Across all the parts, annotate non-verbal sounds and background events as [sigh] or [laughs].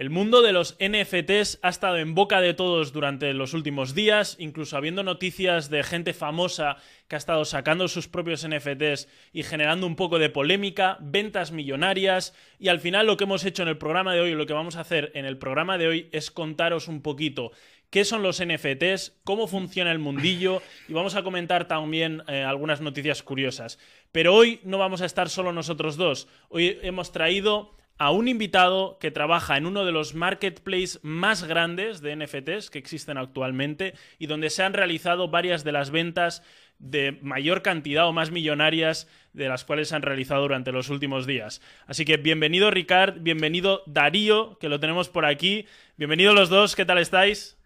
El mundo de los NFTs ha estado en boca de todos durante los últimos días, incluso habiendo noticias de gente famosa que ha estado sacando sus propios NFTs y generando un poco de polémica, ventas millonarias, y al final lo que hemos hecho en el programa de hoy, lo que vamos a hacer en el programa de hoy es contaros un poquito qué son los NFTs, cómo funciona el mundillo y vamos a comentar también eh, algunas noticias curiosas. Pero hoy no vamos a estar solo nosotros dos, hoy hemos traído a un invitado que trabaja en uno de los marketplaces más grandes de NFTs que existen actualmente y donde se han realizado varias de las ventas de mayor cantidad o más millonarias de las cuales se han realizado durante los últimos días. Así que bienvenido Ricard, bienvenido Darío, que lo tenemos por aquí. Bienvenidos los dos, ¿qué tal estáis?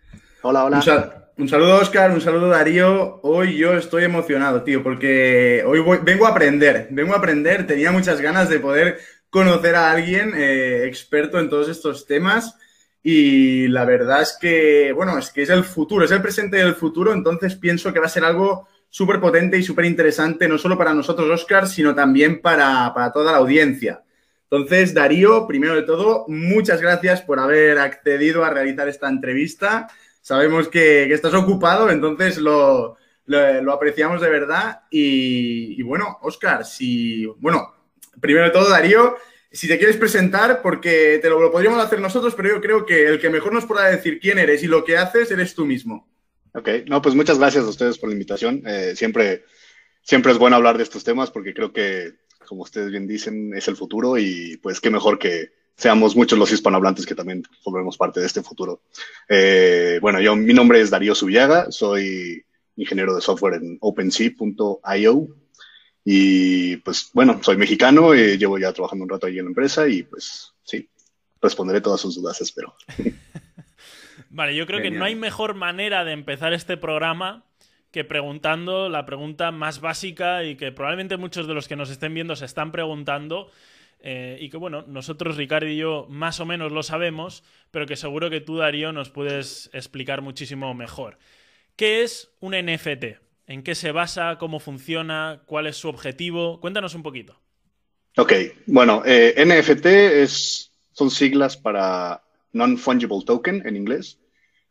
Hola, hola. Un, saludo Oscar, un saludo Darío. Hoy yo estoy emocionado, tío, porque hoy vengo a aprender, vengo a aprender, tenía muchas ganas de poder conocer a alguien eh, experto en todos estos temas y la verdad es que, bueno, es que es el futuro, es el presente del futuro, entonces pienso que va a ser algo súper potente y súper interesante, no solo para nosotros, Oscar, sino también para, toda la audiencia. Entonces, Darío, primero de todo, muchas gracias por haber accedido a realizar esta entrevista. Sabemos que, estás ocupado, entonces lo, apreciamos de verdad. Y, y bueno, Oscar, si, bueno, primero de todo, Darío, si te quieres presentar, porque te lo, podríamos hacer nosotros, pero yo creo que el que mejor nos pueda decir quién eres y lo que haces eres tú mismo. Ok, no, pues muchas gracias a ustedes por la invitación. Eh, siempre, siempre es bueno hablar de estos temas porque creo que, como ustedes bien dicen, es el futuro y pues qué mejor que seamos muchos los hispanohablantes que también formemos parte de este futuro. Eh, bueno, yo, mi nombre es Darío Subiaga, soy ingeniero de software en OpenSea.io y pues bueno, soy mexicano, eh, llevo ya trabajando un rato ahí en la empresa y pues sí, responderé todas sus dudas, espero. [laughs] vale, yo creo que no hay mejor manera de empezar este programa que preguntando la pregunta más básica y que probablemente muchos de los que nos estén viendo se están preguntando. Eh, y que bueno, nosotros, Ricardo y yo, más o menos lo sabemos, pero que seguro que tú, Darío, nos puedes explicar muchísimo mejor. ¿Qué es un NFT? ¿En qué se basa? ¿Cómo funciona? ¿Cuál es su objetivo? Cuéntanos un poquito. Ok, bueno, eh, NFT es, son siglas para Non-Fungible Token en inglés,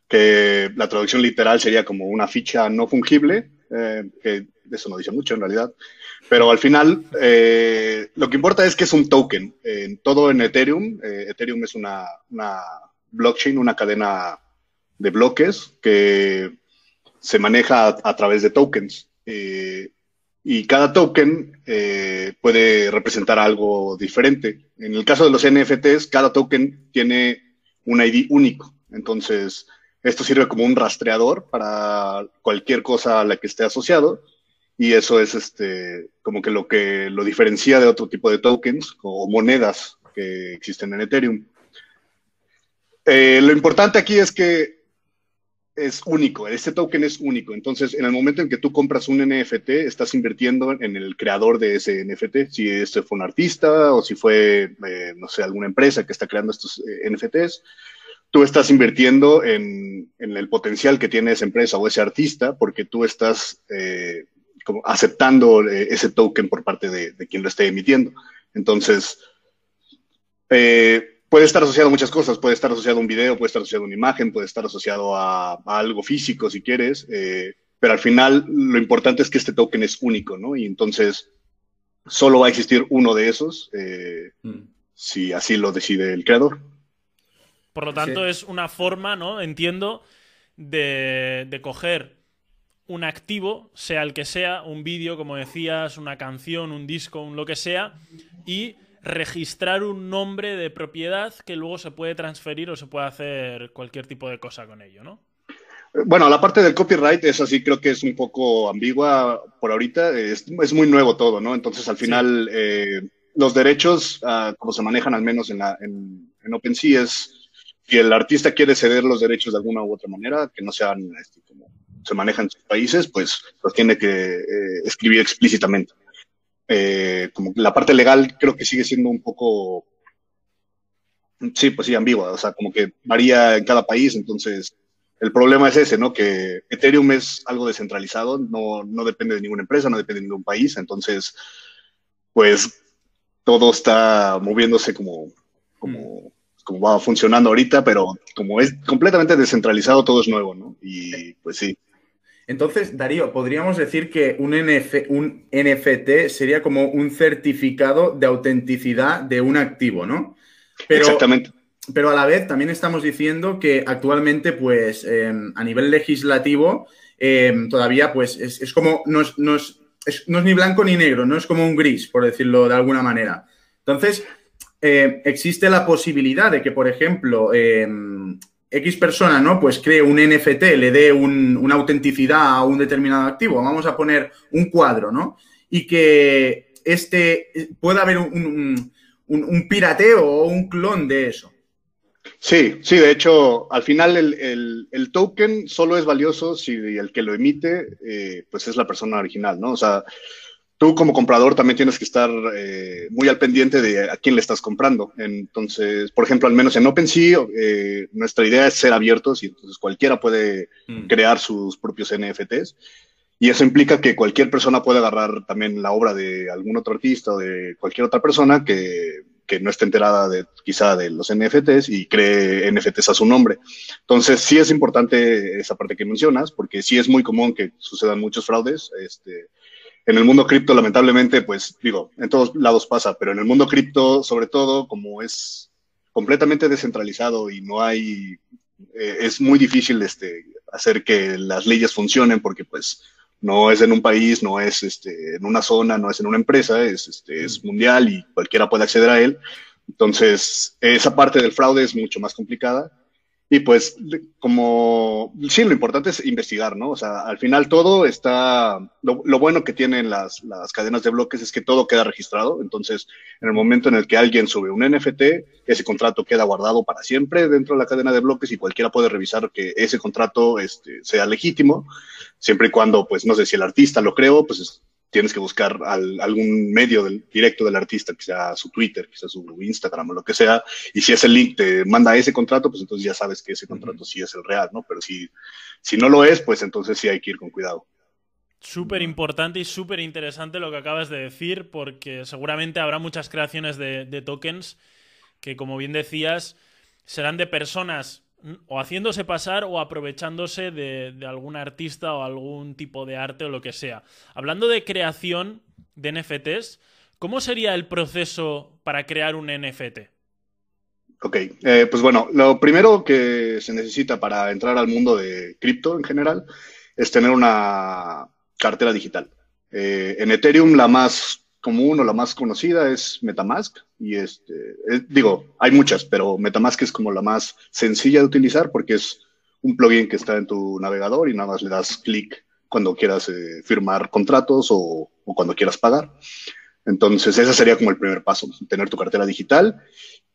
que la traducción literal sería como una ficha no fungible, eh, que eso no dice mucho en realidad, pero al final eh, lo que importa es que es un token. En todo en Ethereum, Ethereum es una blockchain, una cadena de bloques que se maneja a, través de tokens. Eh, y cada token eh, puede representar algo diferente. En el caso de los NFTs, cada token tiene un ID único. Entonces, esto sirve como un rastreador para cualquier cosa a la que esté asociado. Y eso es este, como que lo que lo diferencia de otro tipo de tokens o monedas que existen en Ethereum. Eh, lo importante aquí es que es único, este token es único. Entonces, en el momento en que tú compras un NFT, estás invirtiendo en el creador de ese NFT, si este fue un artista o si fue, eh, no sé, alguna empresa que está creando estos eh, NFTs, tú estás invirtiendo en, el potencial que tiene esa empresa o ese artista porque tú estás eh, como aceptando ese token por parte de, de, quien lo esté emitiendo. Entonces, eh, puede estar asociado a muchas cosas, puede estar asociado a un video, puede estar asociado a una imagen, puede estar asociado a, algo físico si quieres, eh, pero al final lo importante es que este token es único, ¿no? Y entonces solo va a existir uno de esos eh, mm. si así lo decide el creador. Por lo tanto, es una forma, ¿no? Entiendo, de, de coger un activo, sea el que sea, un vídeo, como decías, una canción, un disco, un lo que sea, y registrar un nombre de propiedad que luego se puede transferir o se puede hacer cualquier tipo de cosa con ello, ¿no? Bueno, la parte del copyright es así, creo que es un poco ambigua por ahorita, es, muy nuevo todo, ¿no? Entonces, al final, eh, los derechos, uh, como se manejan al menos en, la, en, OpenSea, es si el artista quiere ceder los derechos de alguna u otra manera, que no sean este, como se manejan en sus países, pues los tiene que eh, escribir explícitamente. Eh, como la parte legal creo que sigue siendo un poco, sí, pues sí, ambigua, o sea, como que varía en cada país, entonces el problema es ese, ¿no? Que Ethereum es algo descentralizado, no, no depende de ninguna empresa, no depende de ningún país, entonces, pues todo está moviéndose como, como, como va funcionando ahorita, pero como es completamente descentralizado, todo es nuevo, ¿no? Y pues sí. Entonces, Darío, podríamos decir que un, un NFT sería como un certificado de autenticidad de un activo, ¿no? Exactamente. Pero a la vez también estamos diciendo que actualmente, pues, em, a nivel legislativo, em, todavía, pues, es, como, no es, no es, ni blanco ni negro, no es como un gris, por decirlo de alguna manera. Entonces, eh, existe la posibilidad de que, por ejemplo, em, X persona, ¿no? Pues cree un NFT, le dé una autenticidad a un determinado activo. Vamos a poner un cuadro, ¿no? Y que este pueda haber un, pirateo o un clon de eso. Sí, sí, de hecho, al final el, token solo es valioso si el que lo emite, eh, pues es la persona original, ¿no? O sea, tú como comprador también tienes que estar eh, muy al pendiente de a quién le estás comprando. Entonces, por ejemplo, al menos en OpenSea, eh, nuestra idea es ser abiertos y entonces cualquiera puede mm. crear sus propios NFTs. Y eso implica que cualquier persona puede agarrar también la obra de algún otro artista o de cualquier otra persona que, que no esté enterada de quizá de los NFTs y cree NFTs a su nombre. Entonces, sí es importante esa parte que mencionas, porque sí es muy común que sucedan muchos fraudes. Este, en el mundo cripto, lamentablemente, pues digo, en todos lados pasa, pero en el mundo cripto, sobre todo, como es completamente descentralizado y no hay, eh, es muy difícil este, hacer que las leyes funcionen porque pues no es en un país, no es este, en una zona, no es en una empresa, es, este, es mundial y cualquiera puede acceder a él. Entonces, esa parte del fraude es mucho más complicada. Y pues, como, sí, lo importante es investigar, ¿no? O sea, al final todo está, lo, bueno que tienen las, las, cadenas de bloques es que todo queda registrado. Entonces, en el momento en el que alguien sube un NFT, ese contrato queda guardado para siempre dentro de la cadena de bloques y cualquiera puede revisar que ese contrato este, sea legítimo, siempre y cuando, pues, no sé si el artista lo creó, pues tienes que buscar algún medio del, directo del artista, que sea su Twitter, que sea su Instagram o lo que sea, y si ese link te manda ese contrato, pues entonces ya sabes que ese contrato sí es el real, ¿no? Pero si, si no lo es, pues entonces sí hay que ir con cuidado. Súper importante y súper interesante lo que acabas de decir, porque seguramente habrá muchas creaciones de, de tokens que, como bien decías, serán de personas o haciéndose pasar o aprovechándose de, algún artista o algún tipo de arte o lo que sea. Hablando de creación de NFTs, ¿cómo sería el proceso para crear un NFT? Ok, eh, pues bueno, lo primero que se necesita para entrar al mundo de cripto en general es tener una cartera digital. Eh, en Ethereum la más común o la más conocida es Metamask. Y este, digo, hay muchas, pero Metamask es como la más sencilla de utilizar porque es un plugin que está en tu navegador y nada más le das clic cuando quieras eh, firmar contratos o, cuando quieras pagar. Entonces, ese sería como el primer paso, tener tu cartera digital.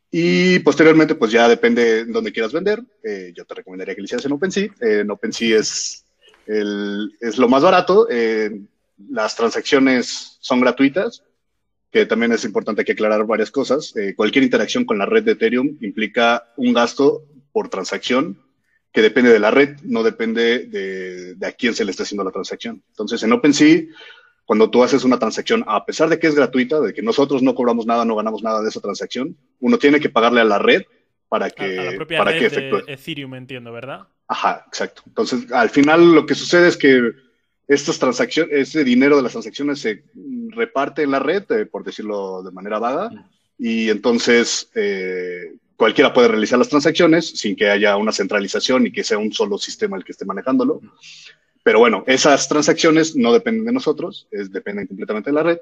Y posteriormente, pues ya depende de dónde quieras vender. Eh, yo te recomendaría que lo hicieras en OpenSea. en OpenSea es, el, es lo más barato. Las transacciones son gratuitas, que también es importante que aclarar varias cosas. Eh, cualquier interacción con la red de Ethereum implica un gasto por transacción que depende de la red, no depende de, a quién se le está haciendo la transacción. Entonces, en OpenSea, cuando tú haces una transacción, a pesar de que es gratuita, de que nosotros no cobramos nada, no ganamos nada de esa transacción, uno tiene que pagarle a la red para que, a, la propia para red de Ethereum, entiendo, ¿verdad? Ajá, exacto. Entonces, al final lo que sucede es que estas transacciones, ese dinero de las transacciones se reparte en la red, eh, por decirlo de manera vaga, y entonces eh, cualquiera puede realizar las transacciones sin que haya una centralización y que sea un solo sistema el que esté manejándolo. Pero bueno, esas transacciones no dependen de nosotros, es, dependen completamente de la red.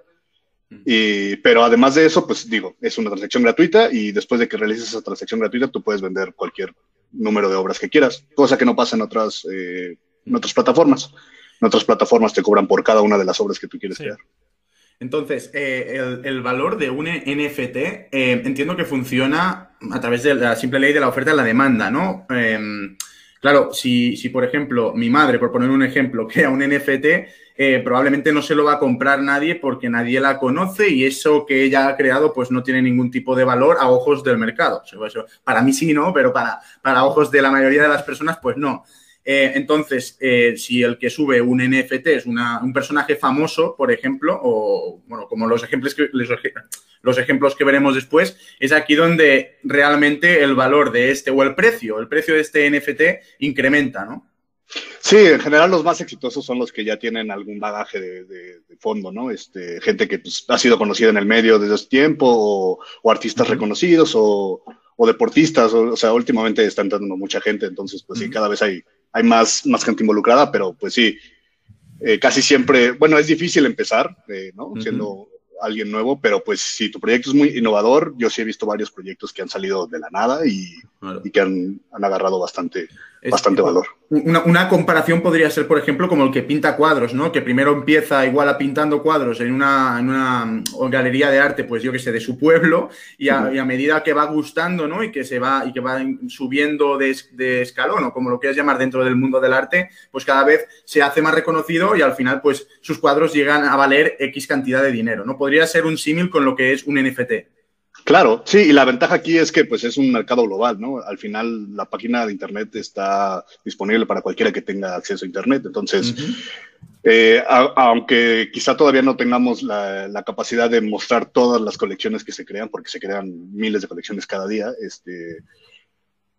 Y, pero además de eso, pues digo, es una transacción gratuita y después de que realices esa transacción gratuita, tú puedes vender cualquier número de obras que quieras, cosa que no pasa en otras, eh, en otras plataformas. En otras plataformas te cobran por cada una de las obras que tú quieres crear. Entonces, eh, el, valor de un NFT eh, entiendo que funciona a través de la simple ley de la oferta y la demanda, ¿no? Em, claro, si, si, por ejemplo mi madre, por poner un ejemplo, [laughs] crea un NFT, eh, probablemente no se lo va a comprar nadie porque nadie la conoce y eso que ella ha creado pues no tiene ningún tipo de valor a ojos del mercado. para mí sí, ¿no? Pero para, para ojos de la mayoría de las personas pues no. Eh, entonces, eh, si el que sube un NFT es un personaje famoso, por ejemplo, o bueno, como los ejemplos que, los, los ejemplos que veremos después, es aquí donde realmente el valor de este o el precio, el precio de este NFT incrementa, ¿no? Sí, en general los más exitosos son los que ya tienen algún bagaje de, fondo, ¿no? Este, gente que pues, ha sido conocida en el medio desde hace tiempo, o, artistas reconocidos, o, deportistas, o, sea, últimamente está entrando mucha gente, entonces, pues sí, cada vez hay, hay más, más gente involucrada, pero pues sí, eh, casi siempre, bueno, es difícil empezar, eh, ¿no? Siendo alguien nuevo, pero pues si tu proyecto es muy innovador, yo sí he visto varios proyectos que han salido de la nada y, que han, han, agarrado bastante, bastante valor. Una, comparación podría ser, por ejemplo, como el que pinta cuadros, ¿no? Que primero empieza igual a pintando cuadros en una, en una galería de arte, pues yo que sé, de su pueblo, y a, medida que va gustando, ¿no? Y que se va, y que va subiendo de, de, escalón, o como lo quieras llamar dentro del mundo del arte, pues cada vez se hace más reconocido y al final, pues sus cuadros llegan a valer X cantidad de dinero, ¿no? Podría ser un símil con lo que es un NFT. Claro, sí, y la ventaja aquí es que pues es un mercado global, ¿no? Al final la página de Internet está disponible para cualquiera que tenga acceso a Internet. Entonces, eh, aunque quizá todavía no tengamos la, capacidad de mostrar todas las colecciones que se crean, porque se crean miles de colecciones cada día, este,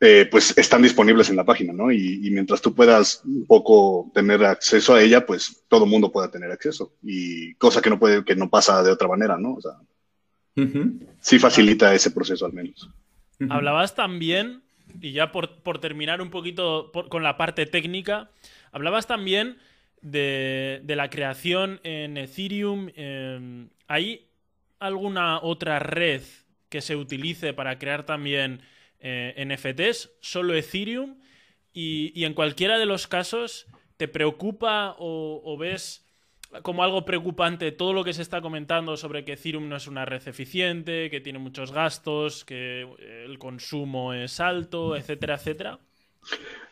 eh, pues están disponibles en la página, ¿no? Y, mientras tú puedas un poco tener acceso a ella, pues todo el mundo pueda tener acceso. Y cosa que no puede, que no pasa de otra manera, ¿no? O sea, Sí facilita ese proceso al menos. Hablabas también, y ya por, terminar un poquito con la parte técnica, hablabas también de, la creación en Ethereum. Em, ¿Hay alguna otra red que se utilice para crear también eh, NFTs? ¿Solo Ethereum? Y, en cualquiera de los casos, ¿te preocupa o ves como algo preocupante todo lo que se está comentando sobre que Ethereum no es una red eficiente, que tiene muchos gastos, que el consumo es alto, etcétera, etcétera?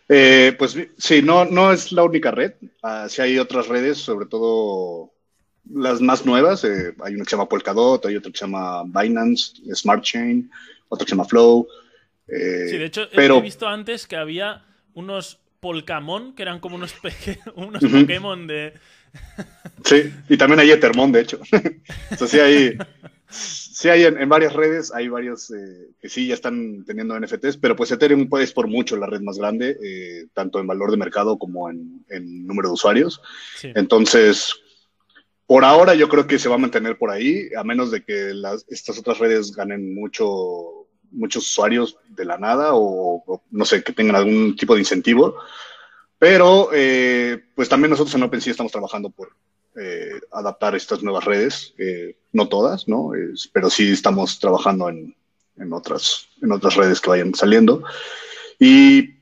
Eh, pues sí, no, no es la única red. Uh, sí hay otras redes, sobre todo las más nuevas. Eh, hay una que se llama Polkadot, hay otra que se llama Binance, Smart Chain, otra que se llama Flow. Eh, sí, de hecho, he visto antes que había unos Polkamon, que eran como unos, [laughs] unos Pokémon de, Sí, y también hay Ethermon, de hecho. [laughs] o sí hay, sí hay en, varias redes, hay varios eh, que sí ya están teniendo NFTs, pero pues Ethereum es por mucho la red más grande, eh, tanto en valor de mercado como en, número de usuarios. Entonces, por ahora yo creo que se va a mantener por ahí, a menos de que estas otras redes ganen mucho, muchos usuarios de la nada o, no sé, que tengan algún tipo de incentivo. Pero, eh, pues también nosotros en OpenSea estamos trabajando por eh, adaptar estas nuevas redes, eh, no todas, ¿no? pero sí estamos trabajando en, en, otras, en otras redes que vayan saliendo. Y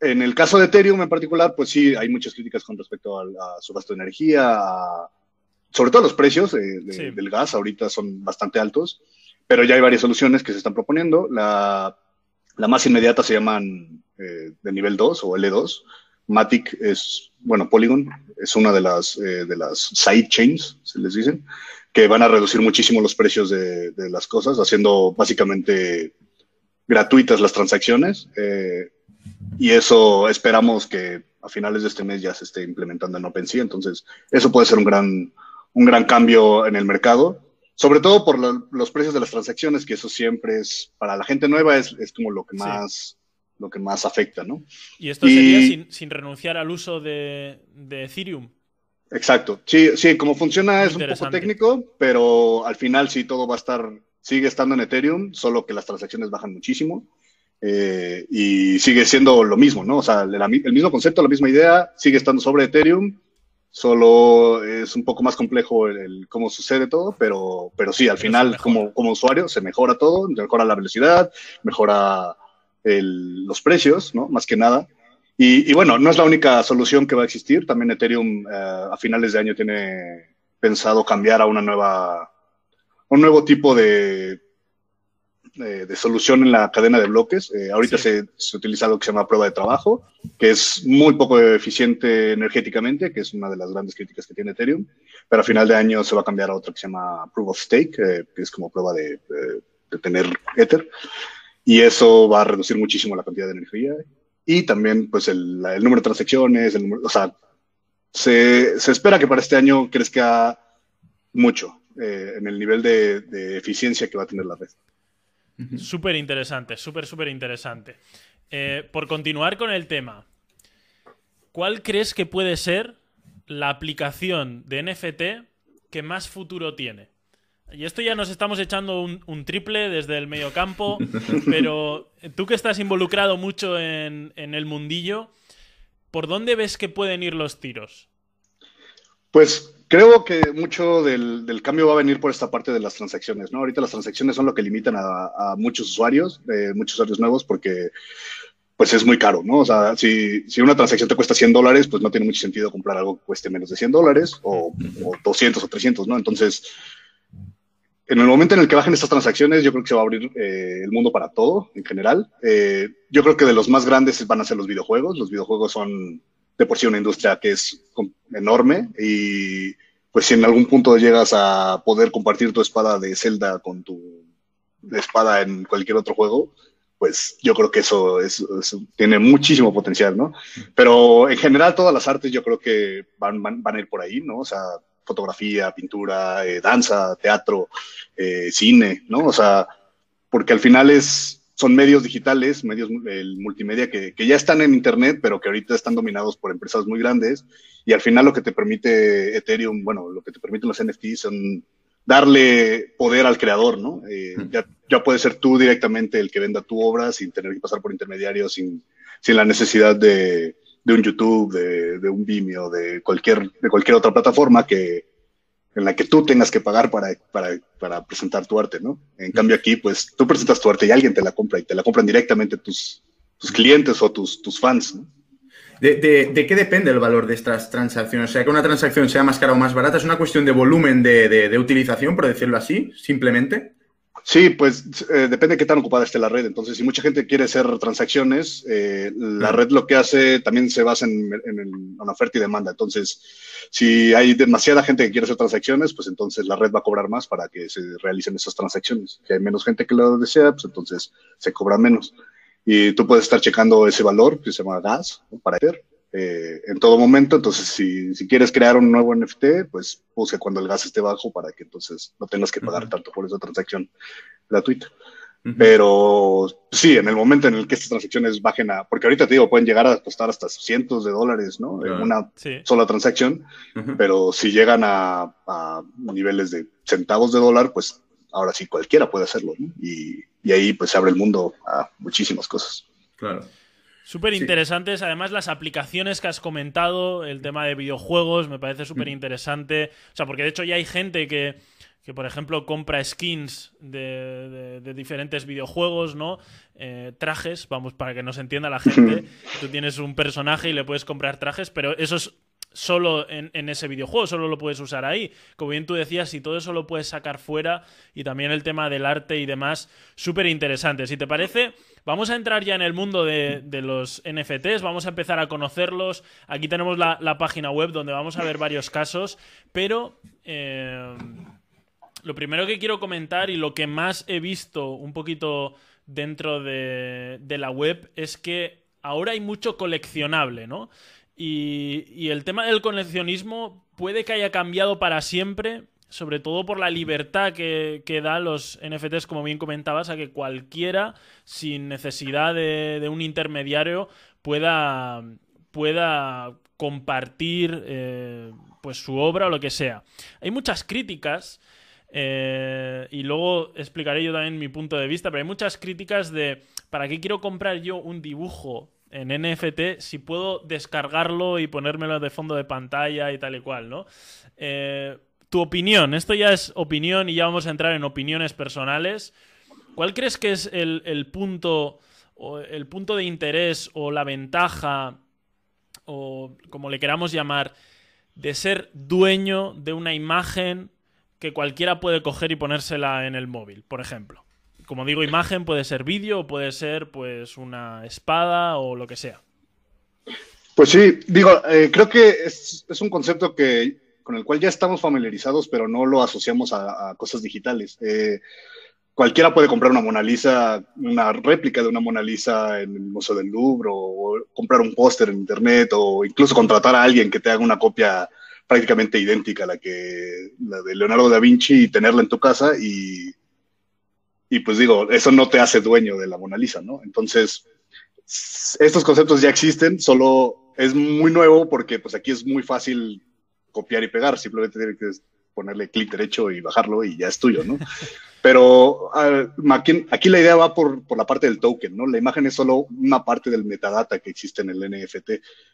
en el caso de Ethereum en particular, pues sí, hay muchas críticas con respecto a, su gasto de energía, sobre todo los precios del gas, ahorita son bastante altos, pero ya hay varias soluciones que se están proponiendo. La, la más inmediata se llaman de nivel 2 o L2, Matic es, bueno, Polygon es una de las, eh, de las side chains, se les dicen, que van a reducir muchísimo los precios de, las cosas, haciendo básicamente gratuitas las transacciones. Eh, y eso esperamos que a finales de este mes ya se esté implementando en OpenSea. Entonces, eso puede ser un gran, un gran cambio en el mercado, sobre todo por los precios de las transacciones, que eso siempre es, para la gente nueva, es, es como lo que más lo que más afecta, ¿no? Y esto sería sin, renunciar al uso de, Ethereum. Exacto. Sí, sí, como funciona es un poco técnico, pero al final sí todo va a estar, sigue estando en Ethereum, solo que las transacciones bajan muchísimo. Eh, y sigue siendo lo mismo, ¿no? O sea, el, mismo concepto, la misma idea, sigue estando sobre Ethereum, solo es un poco más complejo el, cómo sucede todo, pero, pero sí, al final, como, como usuario, se mejora todo, mejora la velocidad, mejora los precios, ¿no? Más que nada. Y, bueno, no es la única solución que va a existir. También Ethereum eh, a finales de año tiene pensado cambiar a una nueva, un nuevo tipo de, de, solución en la cadena de bloques. Eh, ahorita se, se, utiliza lo que se llama prueba de trabajo, que es muy poco eficiente energéticamente, que es una de las grandes críticas que tiene Ethereum. Pero a final de año se va a cambiar a otra que se llama proof of stake, eh, que es como prueba de, de tener Ether y eso va a reducir muchísimo la cantidad de energía y también pues el, número de transacciones, el o sea, se, se, espera que para este año crezca mucho. eh, en el nivel de, eficiencia que va a tener la red. Súper interesante, súper, súper interesante. Eh, por continuar con el tema, ¿cuál crees que puede ser la aplicación de NFT que más futuro tiene? Y esto ya nos estamos echando un, triple desde el medio campo, pero tú que estás involucrado mucho en, el mundillo, ¿por dónde ves que pueden ir los tiros? Pues creo que mucho del, cambio va a venir por esta parte de las transacciones, ¿no? Ahorita las transacciones son lo que limitan a, muchos usuarios, eh, muchos usuarios nuevos, porque pues es muy caro, ¿no? O sea, si, una transacción te cuesta 100 dólares, pues no tiene mucho sentido comprar algo que cueste menos de 100 dólares o, o 200 o 300, ¿no? Entonces, en el momento en el que bajen estas transacciones, yo creo que se va a abrir eh, el mundo para todo en general. Eh, yo creo que de los más grandes van a ser los videojuegos. Los videojuegos son de por sí una industria que es enorme y pues si en algún punto llegas a poder compartir tu espada de Zelda con tu espada en cualquier otro juego, pues yo creo que eso, tiene muchísimo potencial, ¿no? Pero en general todas las artes yo creo que van, van, van a ir por ahí, ¿no? O sea, fotografía, pintura, eh, danza, teatro, eh, cine, ¿no? O sea, porque al final es, son medios digitales, medios el multimedia que, que, ya están en Internet, pero que ahorita están dominados por empresas muy grandes. Y al final lo que te permite Ethereum, bueno, lo que te permiten los NFTs son darle poder al creador, ¿no? Eh, ya, ya puedes ser tú directamente el que venda tu obra sin tener que pasar por intermediarios, sin, sin la necesidad de, de un YouTube, de, un Vimeo, de cualquier, de cualquier otra plataforma que, en la que tú tengas que pagar para, para, presentar tu arte, ¿no? En cambio aquí, pues tú presentas tu arte y alguien te la compra y te la compran directamente tus, tus clientes o tus, tus fans, ¿no? ¿De, de, qué depende el valor de estas transacciones? O sea, que una transacción sea más cara o más barata, ¿es una cuestión de volumen de, de utilización, por decirlo así, simplemente? Sí, pues eh, depende de qué tan ocupada esté la red. Entonces, si mucha gente quiere hacer transacciones, eh, la red lo que hace también se basa en, en, oferta y demanda. Entonces, si hay demasiada gente que quiere hacer transacciones, pues entonces la red va a cobrar más para que se realicen esas transacciones. Si hay menos gente que lo desea, pues entonces se cobra menos. Y tú puedes estar checando ese valor, que se llama gas, para ver eh, en todo momento. Entonces, si, si, quieres crear un nuevo NFT, pues puse cuando el gas esté bajo para que entonces no tengas que pagar tanto por esa transacción gratuita. Pero sí, en el momento en el que estas transacciones bajen a, porque ahorita te digo, pueden llegar a costar hasta cientos de dólares, ¿no? En una sola transacción, pero si llegan a, a, niveles de centavos de dólar, pues ahora sí cualquiera puede hacerlo, ¿no? y, y ahí pues se abre el mundo a muchísimas cosas. Claro. Súper interesantes, además las aplicaciones que has comentado, el tema de videojuegos, me parece súper interesante. O sea, porque de hecho ya hay gente que, que por ejemplo, compra skins de, diferentes videojuegos, ¿no? Eh, trajes, vamos, para que nos entienda la gente. [laughs] Tú tienes un personaje y le puedes comprar trajes, pero eso es solo en, ese videojuego, solo lo puedes usar ahí. Como bien tú decías, si todo eso lo puedes sacar fuera y también el tema del arte y demás, súper interesante. Si te parece, vamos a entrar ya en el mundo de, los NFTs, vamos a empezar a conocerlos. Aquí tenemos la, página web donde vamos a ver varios casos, pero... Eh, lo primero que quiero comentar y lo que más he visto un poquito dentro de, de la web es que ahora hay mucho coleccionable, ¿no? Y, el tema del coleccionismo puede que haya cambiado para siempre, sobre todo por la libertad que, que da los NFTs, como bien comentabas, a que cualquiera, sin necesidad de, un intermediario, pueda, pueda compartir eh, pues su obra o lo que sea. Hay muchas críticas. Eh, y luego explicaré yo también mi punto de vista, pero hay muchas críticas de ¿para qué quiero comprar yo un dibujo en NFT si puedo descargarlo y ponérmelo de fondo de pantalla y tal y cual, ¿no? Eh, tu opinión, esto ya es opinión y ya vamos a entrar en opiniones personales. ¿Cuál crees que es el, punto, o el punto de interés o la ventaja, o como le queramos llamar, de ser dueño de una imagen que cualquiera puede coger y ponérsela en el móvil, por ejemplo? como digo, imagen puede ser vídeo o puede ser pues una espada o lo que sea. Pues sí, digo, eh, creo que es, un concepto que con el cual ya estamos familiarizados, pero no lo asociamos a, cosas digitales. Eh, cualquiera puede comprar una Mona Lisa, una réplica de una Mona Lisa en el Museo del Louvre, o, comprar un póster en internet, o incluso contratar a alguien que te haga una copia prácticamente idéntica a la que la de Leonardo da Vinci y tenerla en tu casa y, y pues digo, eso no te hace dueño de la Mona Lisa, ¿no? Entonces, estos conceptos ya existen, solo es muy nuevo porque pues aquí es muy fácil copiar y pegar, simplemente tienes que ponerle clic derecho y bajarlo y ya es tuyo, ¿no? [laughs] Pero aquí, la idea va por, por, la parte del token, ¿no? La imagen es solo una parte del metadata que existe en el NFT.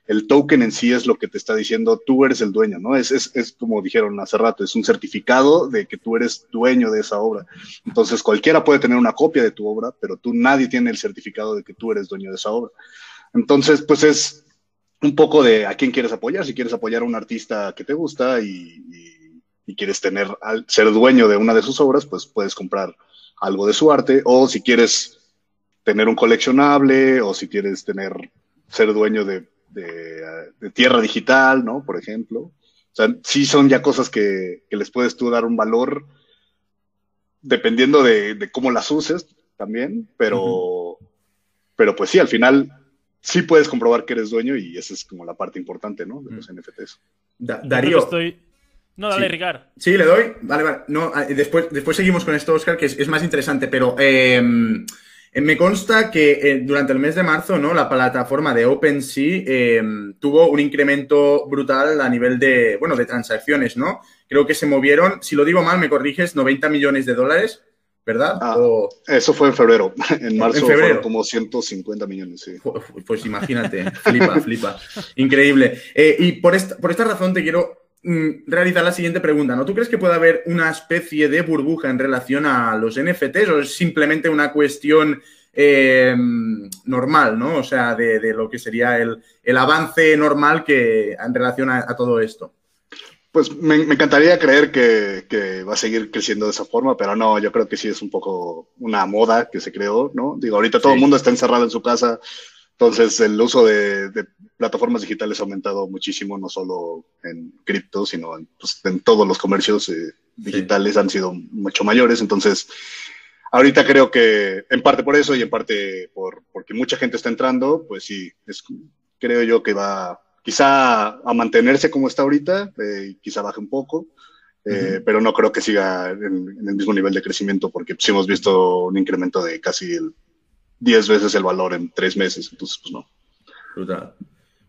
El token en sí es lo que te está diciendo, tú eres el dueño, ¿no? Es, es, es como dijeron hace rato, es un certificado de que tú eres dueño de esa obra. Entonces cualquiera puede tener una copia de tu obra, pero tú nadie tiene el certificado de que tú eres dueño de esa obra. Entonces, pues es un poco de a quién quieres apoyar, si quieres apoyar a un artista que te gusta y, y y quieres tener, al ser dueño de una de sus obras, pues puedes comprar algo de su arte, o si quieres tener un coleccionable, o si quieres tener, ser dueño de, de, tierra digital, ¿no? Por ejemplo. O sea, sí son ya cosas que, que les puedes tú dar un valor dependiendo de, de cómo las uses también, pero, pero pues sí, al final sí puedes comprobar que eres dueño y esa es como la parte importante, ¿no? De los NFTs. Darío. Estoy, no, dale, sí. Sí, le doy. Vale, vale. No, ah, después, después seguimos con esto, Oscar, que es, más interesante, pero em, em, me consta que eh, durante el mes de marzo, ¿no? La plataforma de OpenSea em, tuvo un incremento brutal a nivel de, bueno, de transacciones, ¿no? Creo que se movieron, si lo digo mal, me corriges, 90 millones de dólares. ¿Verdad? Ah, eso fue en febrero. [laughs] En marzo fueron como 150 millones, sí. Pues imagínate, flipa, flipa. Increíble. Eh, y por esta, por esta razón te quiero Mm, realizar la siguiente pregunta, ¿no? ¿Tú crees que puede haber una especie de burbuja en relación a los NFTs o es simplemente una cuestión eh, normal, ¿no? O sea, de, lo que sería el, avance normal que en relación a, todo esto. Pues me, encantaría creer que, va a seguir creciendo de esa forma, pero no, yo creo que sí es un poco una moda que se creó, ¿no? Digo, ahorita todo el mundo está encerrado en su casa, entonces, el uso de, plataformas digitales ha aumentado muchísimo, no solo en cripto, sino en, pues, todos los comercios eh, digitales han sido mucho mayores. Entonces, ahorita creo que en parte por eso y en parte por, porque mucha gente está entrando, pues sí, es, creo yo que va quizá a mantenerse como está ahorita, eh, quizá baje un poco. Eh, pero no creo que siga en, en, el mismo nivel de crecimiento porque sí hemos visto un incremento de casi el 10 veces el valor en tres meses. Entonces, pues no.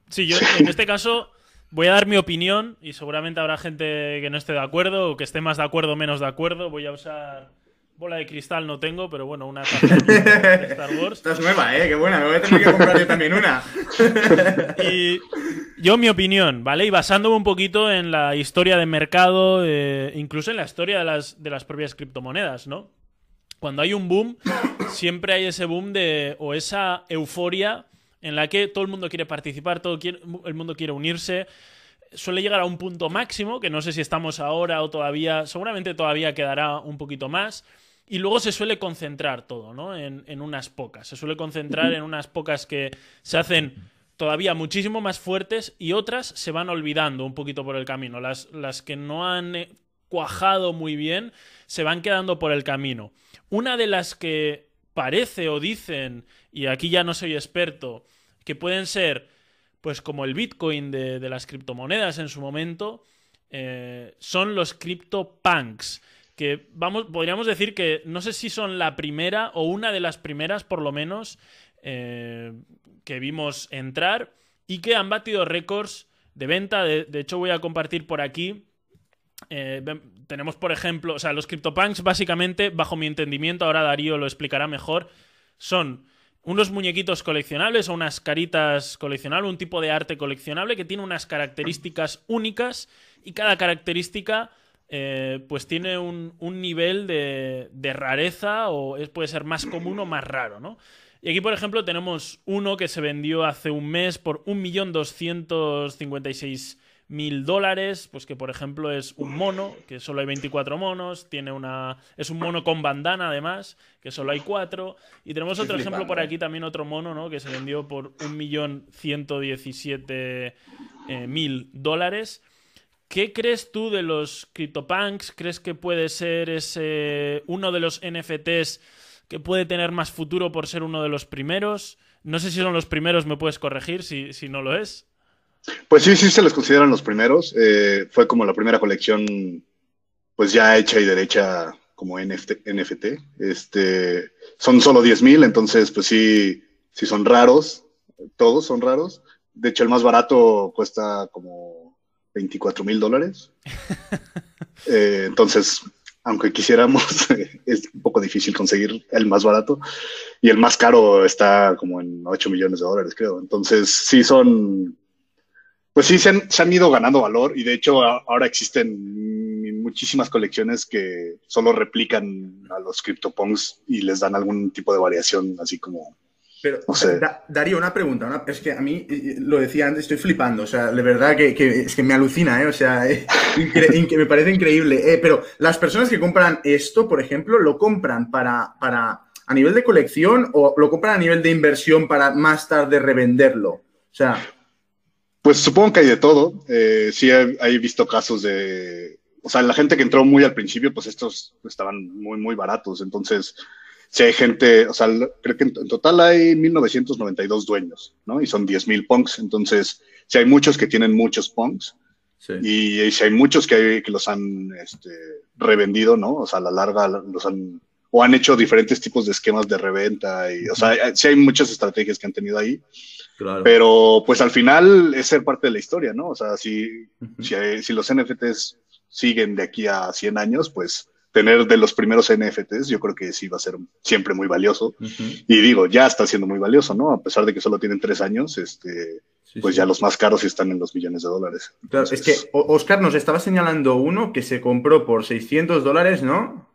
Sí, yo en este caso voy a dar mi opinión y seguramente habrá gente que no esté de acuerdo o que esté más de acuerdo o menos de acuerdo. Voy a usar bola de cristal, no tengo, pero bueno, una [laughs] de Star Wars. Esta es nueva, ¿eh? Qué buena, me voy a tener que comprar yo también una. [laughs] y yo mi opinión, ¿vale? Y basándome un poquito en la historia de mercado, eh, incluso en la historia de las, de las propias criptomonedas, ¿no? cuando hay un boom, siempre hay ese boom de, o esa euforia en la que todo el mundo quiere participar, todo el mundo quiere unirse. Suele llegar a un punto máximo, que no sé si estamos ahora o todavía, seguramente todavía quedará un poquito más. Y luego se suele concentrar todo, ¿no? En, unas pocas. Se suele concentrar en unas pocas que se hacen todavía muchísimo más fuertes y otras se van olvidando un poquito por el camino. Las, las que no han eh, cuajado muy bien se van quedando por el camino. Una de las que parece o dicen, y aquí ya no soy experto, que pueden ser, pues como el Bitcoin de, las criptomonedas en su momento, eh, son los CryptoPunks. Que vamos, podríamos decir que no sé si son la primera o una de las primeras, por lo menos, eh, que vimos entrar y que han batido récords de venta. De, de hecho, voy a compartir por aquí eh, tenemos, por ejemplo, o sea, los CryptoPunks, básicamente, bajo mi entendimiento, ahora Darío lo explicará mejor, son unos muñequitos coleccionables o unas caritas coleccionables, un tipo de arte coleccionable que tiene unas características únicas y cada característica eh, pues tiene un, nivel de, de, rareza o puede ser más común o más raro, ¿no? Y aquí, por ejemplo, tenemos uno que se vendió hace un mes por 1.256.000 mil dólares, pues que por ejemplo es un mono, que solo hay 24 monos, tiene una es un mono con bandana además, que solo hay cuatro, y tenemos otro ejemplo por aquí también otro mono, ¿no? Que se vendió por un millón ciento diecisiete eh, mil dólares. ¿Qué crees tú de los CryptoPunks? ¿Crees que puede ser ese uno de los NFTs que puede tener más futuro por ser uno de los primeros? No sé si son los primeros, me puedes corregir si, si no lo es. Pues sí, sí se les consideran los primeros. Eh, fue como la primera colección, pues ya hecha y derecha como NFT. NFT. Este, son solo 10 mil, entonces pues sí, sí son raros. Todos son raros. De hecho, el más barato cuesta como 24 mil dólares. Eh, entonces, aunque quisiéramos, [laughs] es un poco difícil conseguir el más barato. Y el más caro está como en 8 millones de dólares, creo. Entonces, sí son pues sí, se han, ido ganando valor y de hecho ahora existen muchísimas colecciones que solo replican a los CryptoPunks y les dan algún tipo de variación, así como... Pero, Darío, una pregunta. es que a mí, lo decía antes, estoy flipando. O sea, de verdad que, es que me alucina, ¿eh? O sea, eh, [laughs] me parece increíble. Eh, pero las personas que compran esto, por ejemplo, ¿lo compran para, para a nivel de colección o lo compran a nivel de inversión para más tarde revenderlo? O sea... Pues supongo que hay de todo. Eh, sí, he, visto casos de. O sea, la gente que entró muy al principio, pues estos estaban muy, muy baratos. Entonces, si hay gente, o sea, creo que en, total hay 1992 dueños, ¿no? Y son 10.000 punks. Entonces, si hay muchos que tienen muchos punks. Y, si hay muchos que, que los han este, revendido, ¿no? O sea, a la larga los han. O han hecho diferentes tipos de esquemas de reventa. Y, o sea, sí hay muchas estrategias que han tenido ahí. Pero pues al final es ser parte de la historia, ¿no? O sea, si, si, los NFTs siguen de aquí a 100 años, pues tener de los primeros NFTs yo creo que sí va a ser siempre muy valioso. Y digo, ya está siendo muy valioso, ¿no? A pesar de que solo tienen tres años, este, pues ya los más caros están en los millones de dólares. Claro, es que Oscar nos estaba señalando uno que se compró por 600 dólares, ¿no?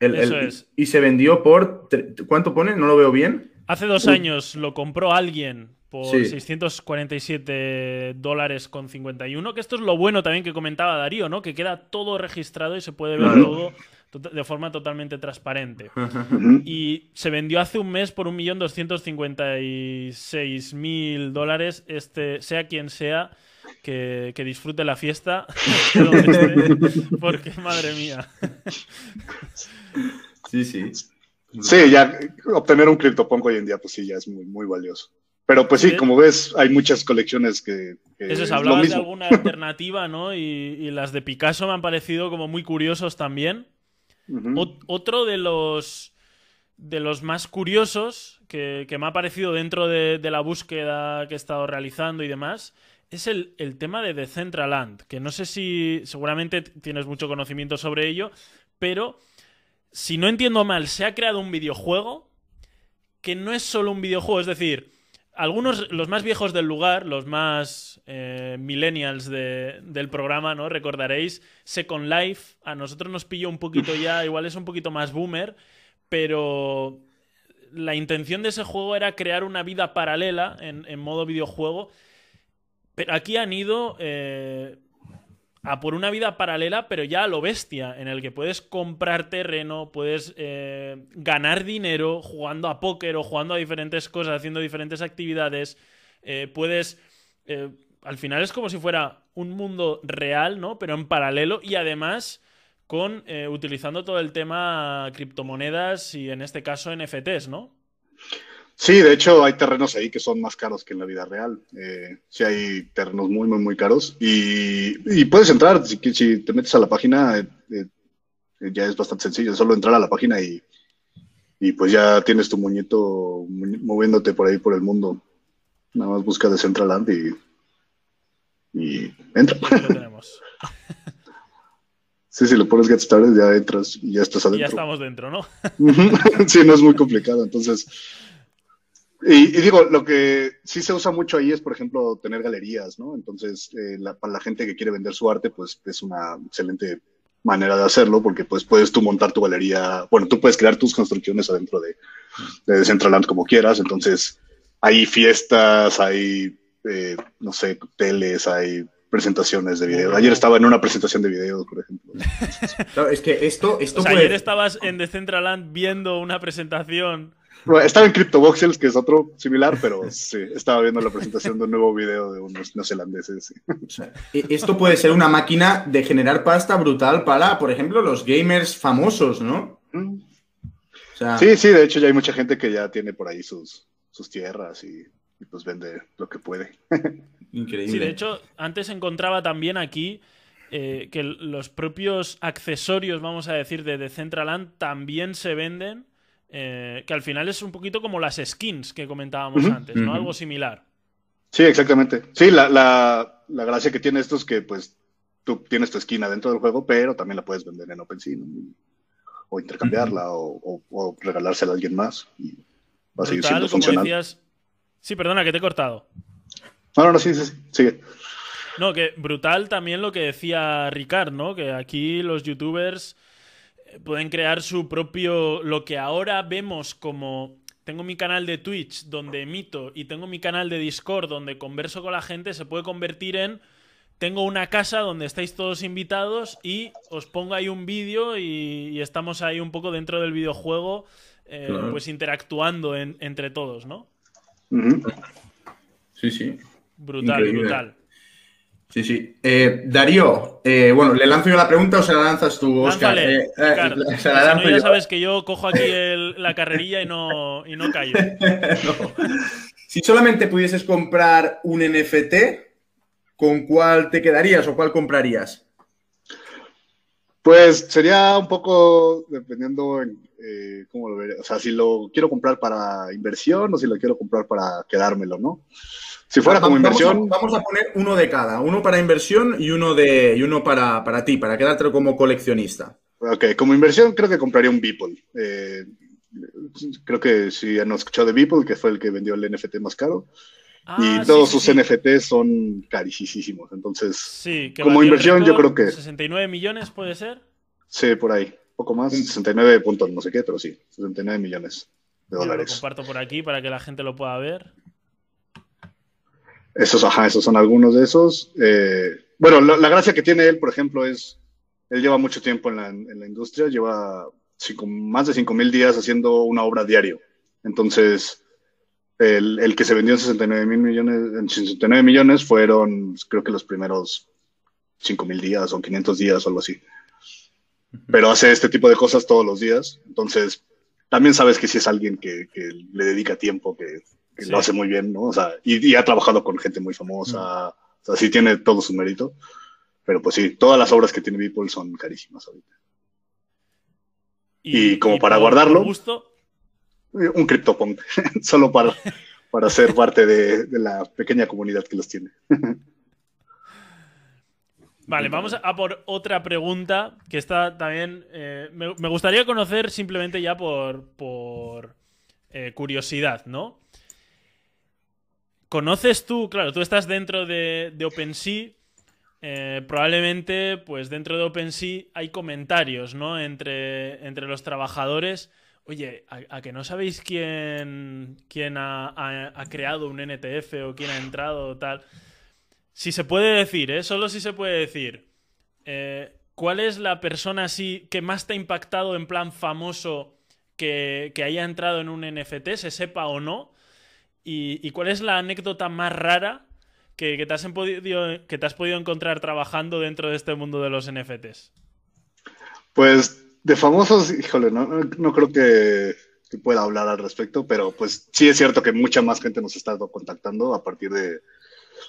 Eso es. Y se vendió por... ¿Cuánto pone? No lo veo bien. Hace dos años lo compró alguien por 647 dólares con 51, que esto es lo bueno también que comentaba Darío, ¿no? Que queda todo registrado y se puede ver todo de forma totalmente transparente. [laughs] y se vendió hace un mes por 1.256.000 dólares, este, sea quien sea, que, que disfrute la fiesta, [laughs] porque madre mía. sí, sí. Sí, ya obtener un CryptoPunk hoy en día, pues sí, ya es muy, muy valioso. Pero pues sí, como ves, hay muchas colecciones que... Eso es, hablabas de alguna [laughs] alternativa, ¿no? Y, las de Picasso me han parecido como muy curiosos también. otro de los, de los más curiosos que, me ha parecido dentro de, la búsqueda que he estado realizando y demás es el, el tema de Decentraland, que no sé si seguramente tienes mucho conocimiento sobre ello, pero si no entiendo mal, se ha creado un videojuego que no es solo un videojuego, es decir, algunos, los más viejos del lugar, los más eh, millennials del programa, ¿no? Recordaréis Second Life, a nosotros nos pilló un poquito ya, [laughs] igual es un poquito más boomer, pero la intención de ese juego era crear una vida paralela en, modo videojuego, pero aquí han ido... Eh, a por una vida paralela, pero ya a lo bestia, en el que puedes comprar terreno, puedes eh, ganar dinero jugando a póker o jugando a diferentes cosas, haciendo diferentes actividades, eh, puedes... Eh, al final es como si fuera un mundo real, ¿no? Pero en paralelo y además con utilizando todo el tema criptomonedas y en este caso NFTs, ¿no? Sí, de hecho hay terrenos ahí que son más caros que en la vida real. Eh, sí hay terrenos muy, muy, muy caros. Y, puedes entrar, si, te metes a la página, eh, eh, ya es bastante sencillo, solo entrar a la página y, y pues ya tienes tu muñeto moviéndote por ahí por el mundo. Nada más busca Decentraland y, y entra. Lo tenemos. [laughs] Sí, si lo pones Get Started ya entras y ya estás adentro. Ya estamos dentro, ¿no? [laughs] sí, no es muy complicado. Entonces, y, digo, lo que sí se usa mucho ahí es, por ejemplo, tener galerías, ¿no? Entonces, eh, para la gente que quiere vender su arte, pues es una excelente manera de hacerlo, porque pues puedes tú montar tu galería, bueno, tú puedes crear tus construcciones adentro de, de Centraland como quieras, entonces hay fiestas, hay, eh, no sé, teles, hay presentaciones de video. Ayer estaba en una presentación de video, por ejemplo. es que esto, esto Ayer estabas en Decentraland viendo una presentación estaba en CryptoVoxels, que es otro similar, pero sí, estaba viendo la presentación de un nuevo video de unos neozelandeses. Esto puede ser una máquina de generar pasta brutal para, por ejemplo, los gamers famosos, ¿no? Mm. sí, sí, de hecho ya hay mucha gente que ya tiene por ahí sus, sus tierras y, pues vende lo que puede. [laughs] Increíble. Sí, de hecho, antes encontraba también aquí eh, que los propios accesorios, vamos a decir, de Decentraland también se venden. Eh, que al final es un poquito como las skins que comentábamos antes, ¿no? Algo similar. Sí, exactamente. Sí, la, la, la gracia que tiene esto es que pues tú tienes tu esquina dentro del juego, pero también la puedes vender en OpenSea, ¿no? O intercambiarla o, o- o regalársela a alguien más. Y va a seguir siendo funcional. decías. Sí, perdona, que te he cortado. No, no, no, sí, sí, sí, sigue. No, que brutal también lo que decía Ricard, ¿no? Que aquí los youtubers pueden crear su propio. Lo que ahora vemos como. Tengo mi canal de Twitch donde emito y tengo mi canal de Discord donde converso con la gente, se puede convertir en. Tengo una casa donde estáis todos invitados y os pongo ahí un vídeo y, y estamos ahí un poco dentro del videojuego, eh, Claro. pues interactuando en- entre todos, ¿no? Sí, sí. Brutal, Increíble. brutal. Sí, sí. Eh, Darío, eh, bueno, ¿le lanzo yo la pregunta o se la lanzas tú, Oscar? Eh, eh, [laughs] se si la lanzo no, ya yo. sabes que yo cojo aquí el- la carrerilla y no, y no callo. [laughs] No. Si solamente pudieses comprar un NFT, ¿con cuál te quedarías o cuál comprarías? Pues sería un poco dependiendo en, eh, cómo lo veré. O sea, si lo quiero comprar para inversión o si lo quiero comprar para quedármelo, ¿no? Si fuera como Vamos a- inversión, Vamos a, poner uno de cada, uno para inversión y uno, de, y uno para, para ti, para quedártelo como coleccionista. ok, como inversión creo que compraría un Beeple. Eh, creo que si han escuchado de Beeple, que fue el que vendió el NFT más caro, Ah, y sí, todos sí, sus sí. NFTs son carísimos. Entonces, Sí, como inversión, yo creo que- 69 millones puede ser. sí, por ahí, poco más, Mm. 69 puntos, no sé qué, pero sí, 69 millones de Yo lo dólares. comparto por aquí para que la gente lo pueda ver. Esos, ajá, esos son algunos de esos. Eh, bueno, la, la gracia que tiene él, por ejemplo, es, él lleva mucho tiempo en la, en la industria, lleva cinco- más de 5 mil días haciendo una obra diario. Entonces, el, el que se vendió en 69 mil millones, en 69 millones fueron, creo que los primeros 5 mil días o 500 días o algo así. Pero hace este tipo de cosas todos los días. Entonces, también sabes que si es alguien que, que le dedica tiempo, que, que Sí. lo hace muy bien, ¿no? O sea, y, y ha trabajado con gente muy famosa, o sea, sí tiene todo su mérito. Pero pues sí, todas las obras que tiene Beeple son carísimas ahorita. Y como para guardarlo. gusto, Un CryptoPunk, [laughs] solo para, [laughs] para ser parte de, de la pequeña comunidad que los tiene. [laughs] Vale, vamos a, por otra pregunta que está también. eh, me, me gustaría conocer simplemente ya por, por eh, curiosidad, ¿no? ¿Conoces tú, claro, tú estás dentro de, de OpenSea, eh, probablemente, pues dentro de OpenSea hay comentarios, ¿no? Entre, entre los trabajadores. Oye, ¿a, a que no sabéis quién, quién ha, ha- ha creado un NTF o quién ha entrado o tal? Si se puede decir, ¿eh? Solo si se puede decir. eh, ¿Cuál es la persona así que más te ha impactado en plan famoso que, que haya entrado en un NFT, se sepa o no? ¿Y, y cuál es la anécdota más rara que, que te has podido, que te has podido encontrar trabajando dentro de este mundo de los NFTs? Pues de famosos, híjole, no, no- no creo que, que pueda hablar al respecto, pero pues sí es cierto que mucha más gente nos estado contactando a partir de,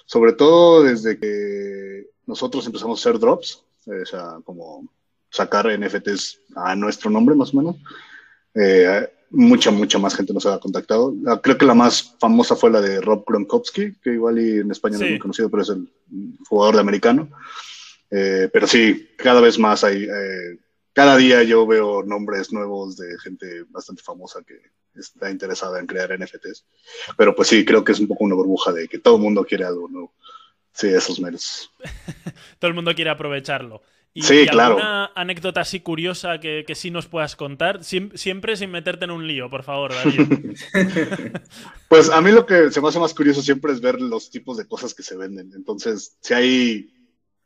sobre todo desde que nosotros empezamos a hacer drops, eh, o sea, como sacar NFTs a nuestro nombre más o menos. Eh, mucha, mucha más gente nos ha contactado. La- creo que la más famosa fue la de Rob Gronkowski, que igual y en España no es muy conocido, pero es el jugador de americano. Eh, pero sí, cada vez más hay, eh, cada día yo veo nombres nuevos de gente bastante famosa que está interesada en crear NFTs. Pero pues sí, creo que es un poco una burbuja de que todo el mundo quiere algo nuevo. Sí, esos meros. [laughs] Todo el mundo quiere aprovecharlo. ¿Y, Sí, y claro. alguna anécdota así curiosa que, que sí nos puedas contar? Siem- siempre sin meterte en un lío, por favor, Darío. [laughs] Pues a mí lo que se me hace más curioso siempre es ver los tipos de cosas que se venden. Entonces, si hay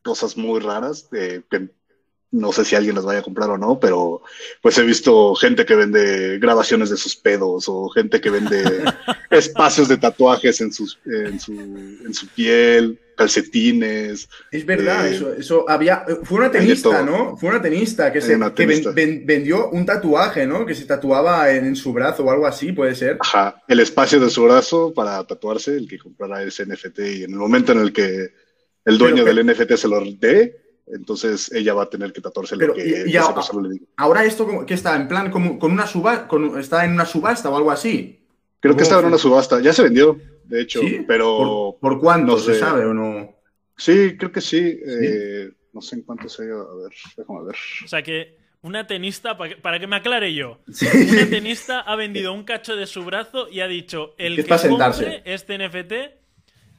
cosas muy raras, eh, que no sé si alguien las vaya a comprar o no, pero pues he visto gente que vende grabaciones de sus pedos o gente que vende [laughs] espacios de tatuajes en, sus, en, su, en su piel, calcetines. Es verdad, eh, eso, eso había. Fue una tenista, ¿no? Fue una tenista que, se, vendió un tatuaje, ¿no? Que se tatuaba en, su brazo o algo así, puede ser. Ajá, el espacio de su brazo para tatuarse, el que comprara ese NFT, y en el momento en el que el dueño del NFT se lo dé, entonces ella va a tener que tatuarse lo que y, esa persona le diga. Ahora esto que está en plan como, con una subasta, está en una subasta o algo así. Creo que estaba en una subasta, ya se vendió, de hecho, pero ¿Por, cuánto se sabe o no? Sí, creo que sí. Eh, no sé en cuánto se a ver, déjame ver. O sea que una tenista, para que, me aclare yo, una tenista ha vendido un cacho de su brazo y ha dicho el que compre este NFT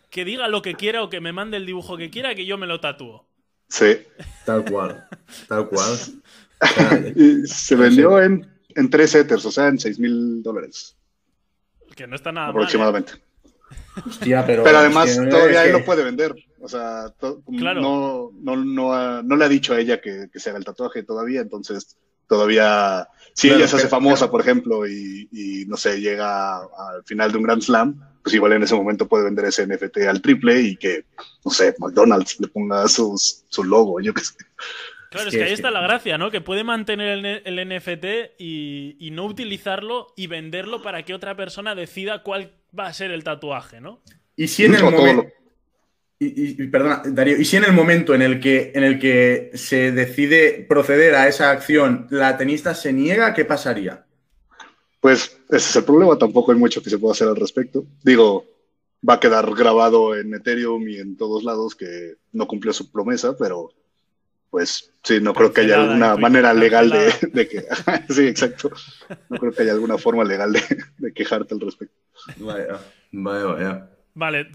que diga lo que quiera o que me mande el dibujo que quiera que yo me lo tatúo. Sí. Tal cual. Tal cual. [laughs] se vendió en, en tres Ethers, o sea, en 6 mil dólares. Que no está nada ¿eh? Aproximadamente. Hostia, pero, pero además todavía él lo puede vender. O sea, no, no, no, no, le ha dicho a ella que, que se haga el tatuaje todavía, entonces todavía, si ella se hace famosa, por ejemplo, y, y, no sé, llega al final de un Grand Slam, pues igual en ese momento puede vender ese NFT al triple y que, no sé, McDonald's le ponga sus, su logo, yo qué sé. Claro, es que, ahí está la gracia, ¿no? Que puede mantener el, NFT y, y, no utilizarlo y venderlo para que otra persona decida cuál va a ser el tatuaje, ¿no? Y si en el momento... Y, y, perdona, Darío, y si en el momento en el, que, en el que se decide proceder a esa acción, la tenista se niega, ¿qué pasaría? Pues ese es el problema, tampoco hay mucho que se pueda hacer al respecto. Digo, va a quedar grabado en Ethereum y en todos lados que no cumplió su promesa, pero pues sí, no creo que haya alguna manera legal de, que... [laughs] sí, exacto. No creo que haya alguna forma legal de, quejarte al respecto. Vaya, vaya, vaya. Vale,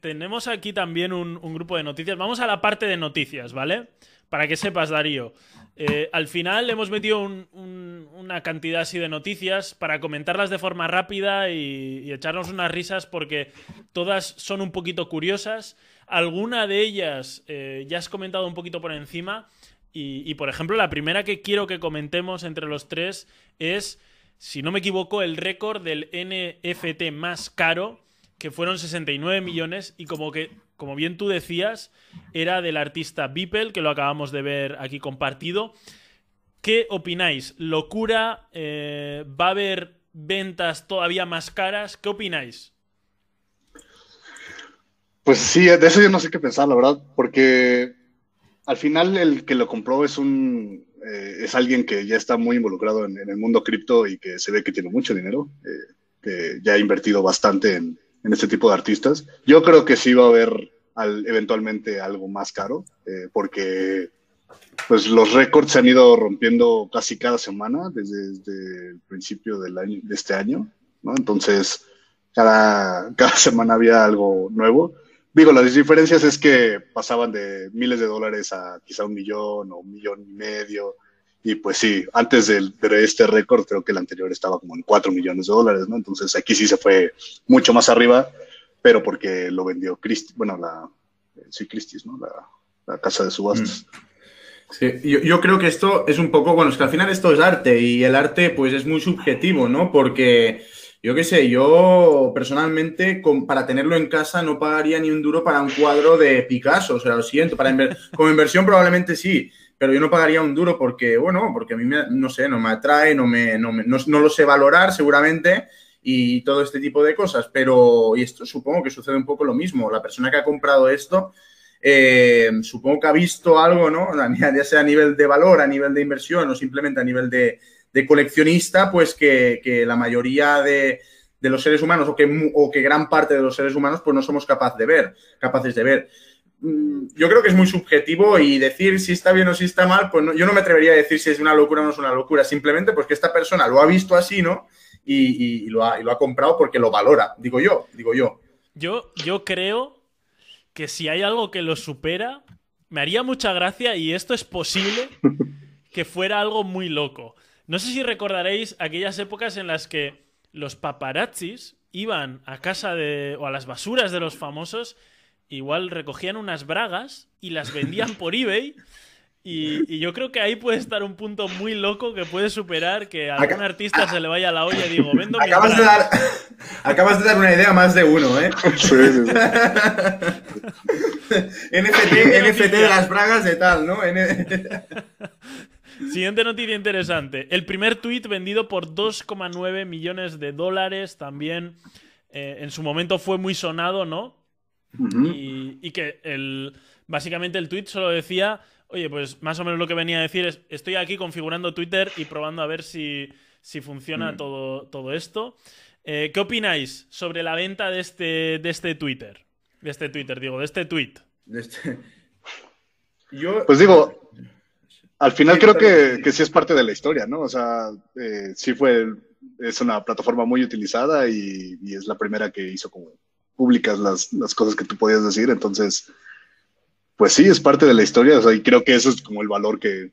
tenemos aquí también un, un, grupo de noticias. Vamos a la parte de noticias, ¿vale? Para que sepas, Darío. Eh, al final hemos metido una cantidad así de noticias para comentarlas de forma rápida y, echarnos unas risas porque todas son un poquito curiosas. Alguna de ellas eh, ya has comentado un poquito por encima. Y, por ejemplo, la primera que quiero que comentemos entre los tres es, si no me equivoco, el récord del NFT más caro, que fueron 69 millones. Y como que como bien tú decías, era del artista Beeple, que lo acabamos de ver aquí compartido. ¿Qué opináis? ¿Locura? Eh, ¿Va a haber ventas todavía más caras? ¿Qué opináis? Pues sí, de eso yo no sé qué pensar, la verdad, porque al final el que lo compró es un eh, es alguien que ya está muy involucrado en, el mundo cripto y que se ve que tiene mucho dinero, eh, que ya ha invertido bastante en, en este tipo de artistas. Yo creo que sí va a haber eventualmente algo más caro, eh, porque pues los récords se han ido rompiendo casi cada semana desde, el principio del año, de este año, ¿no? Entonces, cada, cada [laughs] semana había algo nuevo. Digo, las diferencias es que pasaban de miles de dólares a quizá un millón o un millón y medio. Y pues sí, antes de, este récord, creo que el anterior estaba como en 4 millones de dólares, ¿no? Entonces aquí sí se fue mucho más arriba, pero porque lo vendió Christie, bueno, la, sí, Christie's, ¿no? La, casa de subastas. Mm. Sí, yo, yo, creo que esto es un poco, bueno, es que al final esto es arte y el arte pues es muy subjetivo, ¿no? Porque yo qué sé, yo personalmente para tenerlo en casa no pagaría ni un duro para un cuadro de Picasso, o sea, lo siento, para como inversión probablemente sí, pero yo no pagaría un duro porque, bueno, porque a mí, no sé, no me atrae, no, me, no, no, lo sé valorar seguramente y todo este tipo de cosas. Pero, y esto supongo que sucede un poco lo mismo. La persona que ha comprado esto, eh, supongo que ha visto algo, ¿no? [laughs] Ya sea a nivel de valor, a nivel de inversión o simplemente a nivel de, coleccionista, pues que, que la mayoría de, de, los seres humanos o que, o que gran parte de los seres humanos pues no somos capaz de ver, capaces de ver. Mm, yo creo que es muy subjetivo y decir si está bien o si está mal, pues yo no me atrevería a decir si es una locura o no es una locura, simplemente porque esta persona lo ha visto así, ¿no? Y, lo, ha, lo, ha, comprado porque lo valora, digo yo, digo yo. Yo, yo creo que si hay algo que lo supera, me haría mucha gracia y esto es posible [laughs] que fuera algo muy loco. No sé si recordaréis aquellas épocas en las que los paparazzis iban a casa de o a las basuras de los famosos igual recogían unas bragas y las vendían [laughs] por eBay Y, yo creo que ahí puede estar un punto muy loco que puede superar que a algún artista se le vaya a la olla y digo, vendo acabas de dar [laughs] Acabas de dar una idea más de uno, ¿eh? Sí, sí, [laughs] NFT, NFT de las bragas de tal, ¿no? Siguiente noticia interesante. El primer tweet vendido por 2,9 millones de dólares también eh, en su momento fue muy sonado, ¿no? Y, y, que el, básicamente el tweet solo decía Oye, pues más o menos lo que venía a decir es, estoy aquí configurando Twitter y probando a ver si, funciona mm. todo, todo esto. Eh, ¿Qué opináis sobre la venta de este, de este Twitter? De este Twitter, digo, de este tweet. Este... [laughs] Pues digo, al final creo que, sí es parte de la historia, ¿no? O sea, eh, sí fue, es una plataforma muy utilizada y, es la primera que hizo como públicas las, las, cosas que tú podías decir, entonces pues sí, es parte de la historia, o sea, y creo que eso es como el valor que,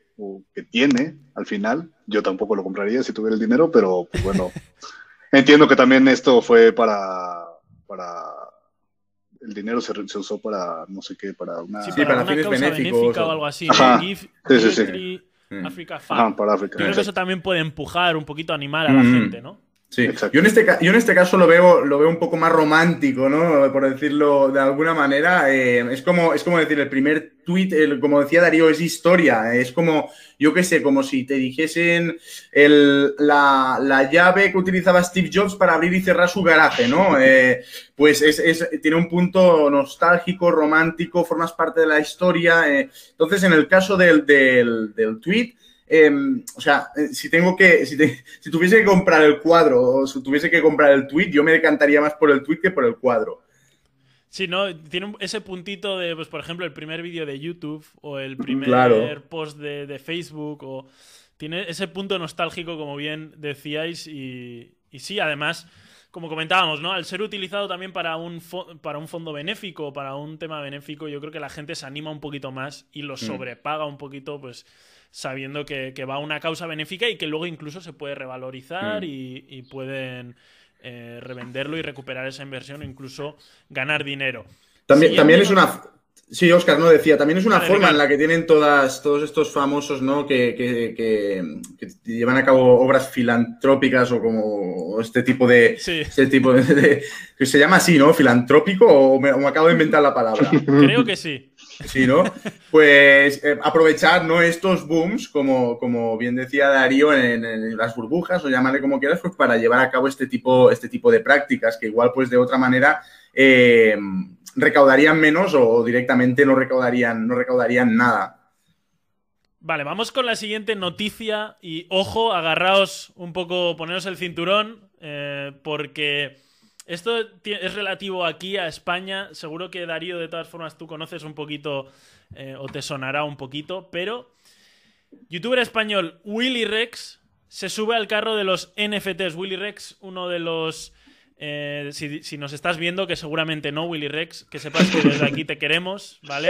tiene al final. Yo tampoco lo compraría si tuviera el dinero, pero pues, bueno, [laughs] entiendo que también esto fue para, para el dinero se, usó para no sé qué, para una, sí, para, fines benéficos o... algo así. sí, sí, sí. Mm. Africa para África. Creo que eso también puede empujar un poquito, animar a la mm. gente, ¿no? Sí, yo en, este, yo en este caso lo veo, lo veo un poco más romántico, ¿no? Por decirlo de alguna manera. Eh, es, como, es como decir, el primer tweet, como decía Darío, es historia. Es como, yo qué sé, como si te dijesen el, la, llave que utilizaba Steve Jobs para abrir y cerrar su garaje, ¿no? Eh, pues es, tiene un punto nostálgico, romántico, formas parte de la historia. Eh. Entonces, en el caso del, del, del tweet, Em, o sea, eh, si tengo que, si, tuviese que comprar el cuadro o si tuviese que comprar el tweet, yo me decantaría más por el tweet que por el cuadro. Sí, ¿no? Tiene ese puntito de, pues, por ejemplo, el primer vídeo de YouTube o el primer post de, Facebook o... Tiene ese punto nostálgico, como bien decíais, y, sí, además, como comentábamos, ¿no? Al ser utilizado también para un, para un fondo benéfico, para un tema benéfico, yo creo que la gente se anima un poquito más y lo mm. sobrepaga un poquito, pues sabiendo que, va a una causa benéfica y que luego incluso se puede revalorizar mm. y, pueden eh, revenderlo y recuperar esa inversión o incluso ganar dinero. También, también es una... Sí, Oscar, no decía, también es una forma en la que tienen todas, todos estos famosos, ¿no? Que, llevan a cabo obras filantrópicas o como este tipo de. Este tipo de, que se llama así, ¿no? Filantrópico o me, acabo de inventar la palabra. [laughs] Creo que sí. Sí, ¿no? Pues eh, aprovechar ¿no? estos booms, como, como bien decía Darío, en, las burbujas, o llamarle como quieras, pues para llevar a cabo este tipo, este tipo de prácticas, que igual, pues de otra manera, eh, recaudarían menos o directamente no recaudarían, no recaudarían nada. Vale, vamos con la siguiente noticia y ojo, agarraos un poco, poneros el cinturón, eh, porque esto es relativo aquí a España. Seguro que Darío, de todas formas, tú conoces un poquito eh, o te sonará un poquito, pero youtuber español Willy Rex se sube al carro de los NFTs. Willy Rex, uno de los eh, si, nos estás viendo, que seguramente no, Willy Rex, que sepas que desde aquí te queremos, ¿vale?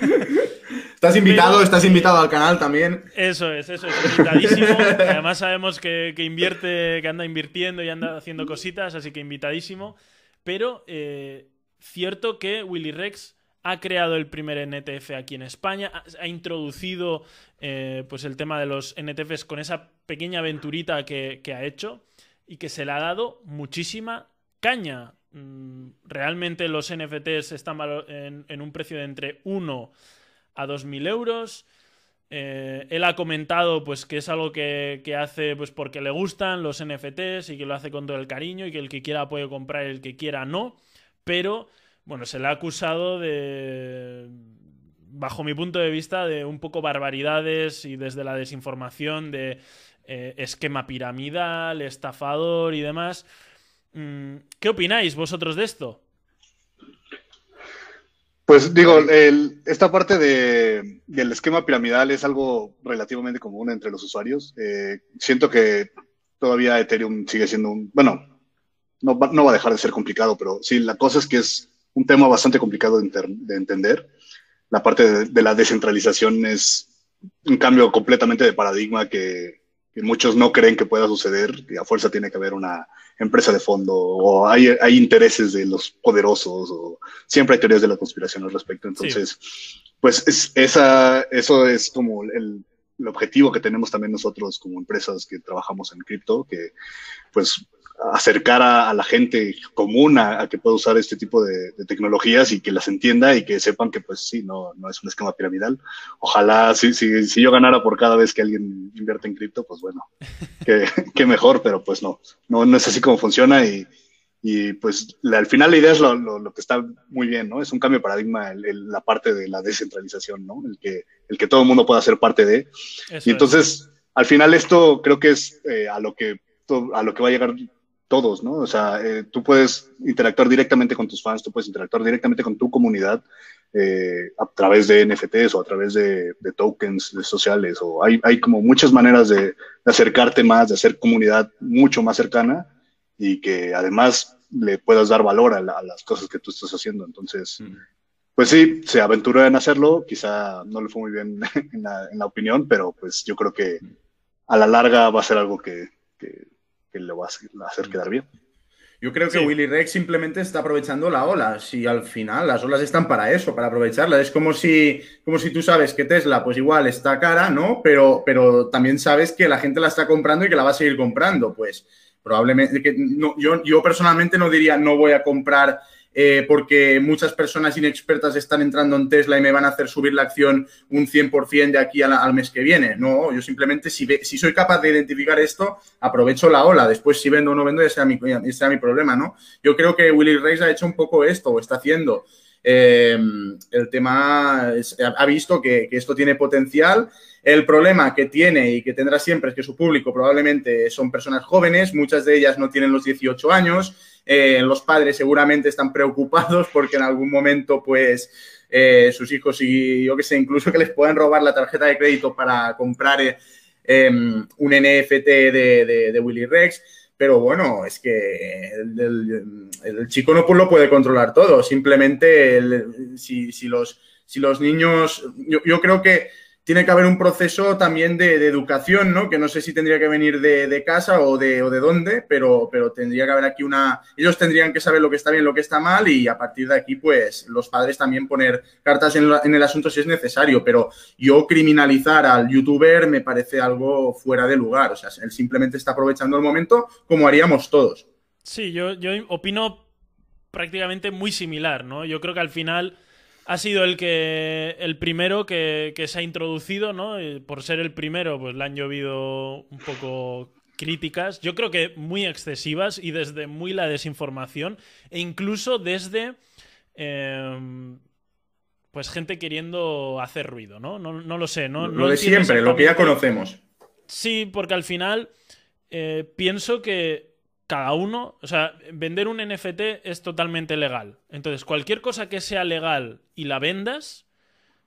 [laughs] Estás invitado, estás invitado al canal también. Eso es, eso es, invitadísimo. Además sabemos que, invierte, que anda invirtiendo y anda haciendo cositas, así que invitadísimo. Pero eh, cierto que Willy Rex ha creado el primer NTF aquí en España, ha, introducido eh, pues el tema de los NTFs con esa pequeña aventurita que ha hecho y que se le ha dado muchísima caña. Mm, realmente los NFTs están en, un precio de entre 1 a 2.000 euros. Eh, él ha comentado pues, que es algo que, hace pues, porque le gustan los NFTs y que lo hace con todo el cariño y que el que quiera puede comprar y el que quiera no. Pero, bueno, se le ha acusado de, bajo mi punto de vista, de un poco barbaridades y desde la desinformación de eh, esquema piramidal, estafador y demás. Mm, ¿Qué opináis vosotros de esto? Pues digo, esta parte del esquema piramidal es algo relativamente común entre los usuarios. Eh, siento que todavía Ethereum sigue siendo un, bueno, no va, no va, a dejar de ser complicado, pero sí, la cosa es que es un tema bastante complicado de, entender. La parte de, la descentralización es un cambio completamente de paradigma que, que muchos no creen que pueda suceder, que a fuerza tiene que haber una empresa de fondo o hay, hay intereses de los poderosos o siempre hay teorías de la conspiración al respecto. Entonces, pues es, esa, eso es como el, el objetivo que tenemos también nosotros como empresas que trabajamos en cripto, que pues acercar a, la gente común a, que pueda usar este tipo de, tecnologías y que las entienda y que sepan que pues sí, no, no es un esquema piramidal. Ojalá si, si, si yo ganara por cada vez que alguien invierte en cripto, pues bueno, que, [laughs] mejor, pero pues no, no, no es así como funciona y, y pues al final la idea es lo, lo, que está muy bien, ¿no? Es un cambio de paradigma la parte de la descentralización, ¿no? El que, el que todo el mundo pueda ser parte de. y entonces, al final esto creo que es eh, a, lo que, a lo que va a llegar todos, ¿no? O sea, eh, tú puedes interactuar directamente con tus fans, tú puedes interactuar directamente con tu comunidad eh, a través de NFTs o a través de, tokens sociales, o hay, hay como muchas maneras de, acercarte más, de hacer comunidad mucho más cercana y que además le puedas dar valor a, las cosas que tú estás haciendo. Entonces, pues sí, se aventuró en hacerlo, quizá no le fue muy bien [laughs] en la, opinión, pero pues yo creo que a la larga va a ser algo que le va a hacer quedar bien. Yo creo que Willy Rex simplemente está aprovechando la ola. Si al final las olas están para eso, para aprovecharla. Es como si, como si tú sabes que Tesla, pues igual está cara, ¿no? Pero, pero también sabes que la gente la está comprando y que la va a seguir comprando. Pues probablemente, que no, yo, yo personalmente no diría no voy a comprar eh, porque muchas personas inexpertas están entrando en Tesla y me van a hacer subir la acción un 100% de aquí al, mes que viene. No, yo simplemente si, si soy capaz de identificar esto, aprovecho la ola. Después si vendo o no vendo, ese sea mi, problema, ¿no? Yo creo que Willy Reis ha hecho un poco esto, o está haciendo. Eh, el tema ha visto que, esto tiene potencial. El problema que tiene y que tendrá siempre es que su público probablemente son personas jóvenes, muchas de ellas no tienen los 18 años, eh, los padres seguramente están preocupados porque en algún momento, pues, eh, sus hijos y yo que sé, incluso que les puedan robar la tarjeta de crédito para comprar eh, em, un NFT de, Willy Rex. Pero bueno, es que el, chico no lo puede controlar todo. Simplemente, si, los, si los niños, yo creo que tiene que haber un proceso también de, educación, ¿no? Que no sé si tendría que venir de, casa o de, dónde, pero, pero tendría que haber aquí una... Ellos tendrían que saber lo que está bien, lo que está mal y a partir de aquí, pues, los padres también poner cartas en, el asunto si es necesario, pero yo criminalizar al youtuber me parece algo fuera de lugar, o sea, él simplemente está aprovechando el momento como haríamos todos. Sí, yo, yo opino prácticamente muy similar, ¿no? Yo creo que al final ha sido el que el primero que, se ha introducido, ¿no? por ser el primero, pues le han llovido un poco críticas, yo creo que muy excesivas y desde muy la desinformación e incluso desde em, pues gente queriendo hacer ruido, ¿no? No, lo sé, ¿no? Lo de siempre, lo que ya conocemos. Sí, porque al final eh, pienso que cada uno, o sea, vender un NFT es totalmente legal. Entonces, cualquier cosa que sea legal y la vendas,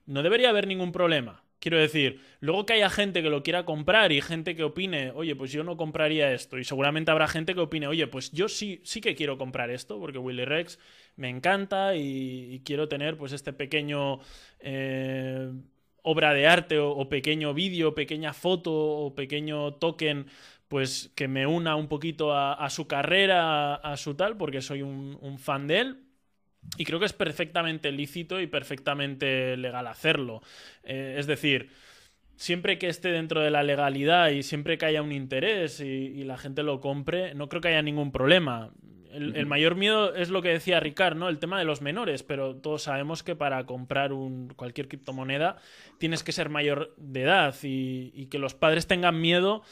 no debería haber ningún problema. Quiero decir, luego que haya gente que lo quiera comprar y gente que opine, oye, pues yo no compraría esto. Y seguramente habrá gente que opine, oye, pues yo sí, sí que quiero comprar esto, porque Willy Rex me encanta y, quiero tener pues este pequeño eh, obra de arte o, o pequeño vídeo, pequeña foto o pequeño token pues que me una un poquito a, su carrera, a, su tal, porque soy un, fan de él. Y creo que es perfectamente lícito y perfectamente legal hacerlo. Eh, es decir, siempre que esté dentro de la legalidad y siempre que haya un interés y, la gente lo compre, no creo que haya ningún problema. El, mayor miedo es lo que decía Ricard, ¿no? El tema de los menores, pero todos sabemos que para comprar un, cualquier criptomoneda tienes que ser mayor de edad y que los padres tengan miedo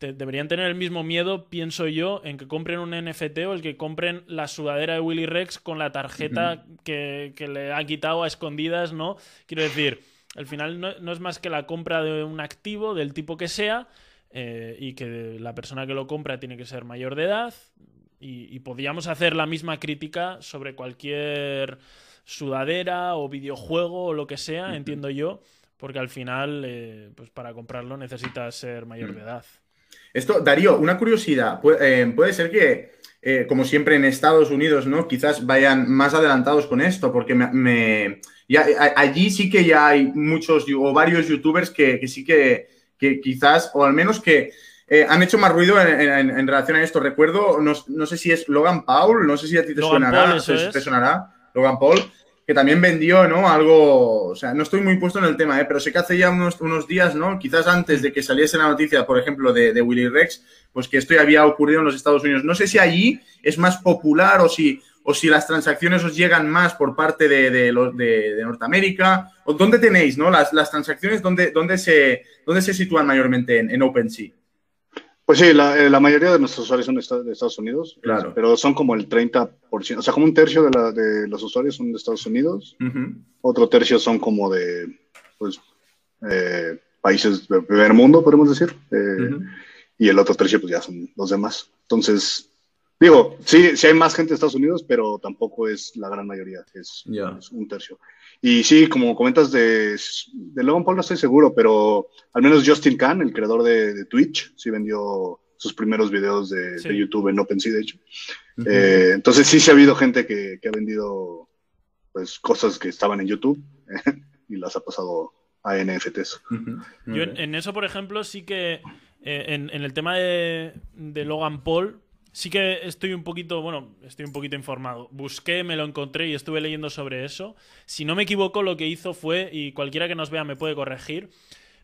deberían tener el mismo miedo, pienso yo, en que compren un NFT o el que compren la sudadera de Willy Rex con la tarjeta que, le ha quitado a escondidas, ¿no? Quiero decir, al final no, es más que la compra de un activo del tipo que sea eh, y que la persona que lo compra tiene que ser mayor de edad y, podríamos hacer la misma crítica sobre cualquier sudadera o videojuego o lo que sea, entiendo yo, porque al final, eh, pues para comprarlo necesitas ser mayor de edad. Esto, Darío, una curiosidad. Eh, puede ser que, eh, como siempre en Estados Unidos, ¿no? Quizás vayan más adelantados con esto, porque me, allí sí que ya hay muchos o varios youtubers que, sí que, quizás, o al menos que eh, han hecho más ruido en, relación a esto. Recuerdo, no, sé si es Logan Paul, no sé si a ti te, sonará, te sonará, Logan Paul que también vendió, ¿no? Algo, o sea, no estoy muy puesto en el tema, ¿eh? pero sé que hace ya unos, unos días, ¿no? Quizás antes de que saliese la noticia, por ejemplo, de, Willy Rex, pues que esto ya había ocurrido en los Estados Unidos. No sé si allí es más popular o si, o si las transacciones os llegan más por parte de, de, de, de Norteamérica. ¿O ¿Dónde tenéis, ¿no? Las, las transacciones, ¿dónde, dónde, se, ¿dónde se sitúan mayormente en, en OpenSea? Pues sí, la, eh, la, mayoría de nuestros usuarios son de Estados Unidos, claro. pero son como el 30%, o sea, como un tercio de, la, de los usuarios son de Estados Unidos, uh -huh. otro tercio son como de, pues, eh, países de primer mundo, podemos decir, eh, uh -huh. y el otro tercio, pues ya son los demás. Entonces, digo, sí, sí hay más gente de Estados Unidos, pero tampoco es la gran mayoría, es, yeah. es un tercio. Y sí, como comentas de, de Logan Paul, no estoy seguro, pero al menos Justin Khan, el creador de, de Twitch, sí vendió sus primeros videos de, sí. de YouTube en OpenSea, de hecho. Uh -huh. eh, entonces sí, sí ha habido gente que, que, ha vendido pues cosas que estaban en YouTube [laughs] y las ha pasado a NFTs. Uh -huh. Yo en, en, eso, por ejemplo, sí que eh, en, en, el tema de, de Logan Paul, Sí que estoy un poquito, bueno, estoy un poquito informado. Busqué, me lo encontré y estuve leyendo sobre eso. Si no me equivoco, lo que hizo fue, y cualquiera que nos vea me puede corregir,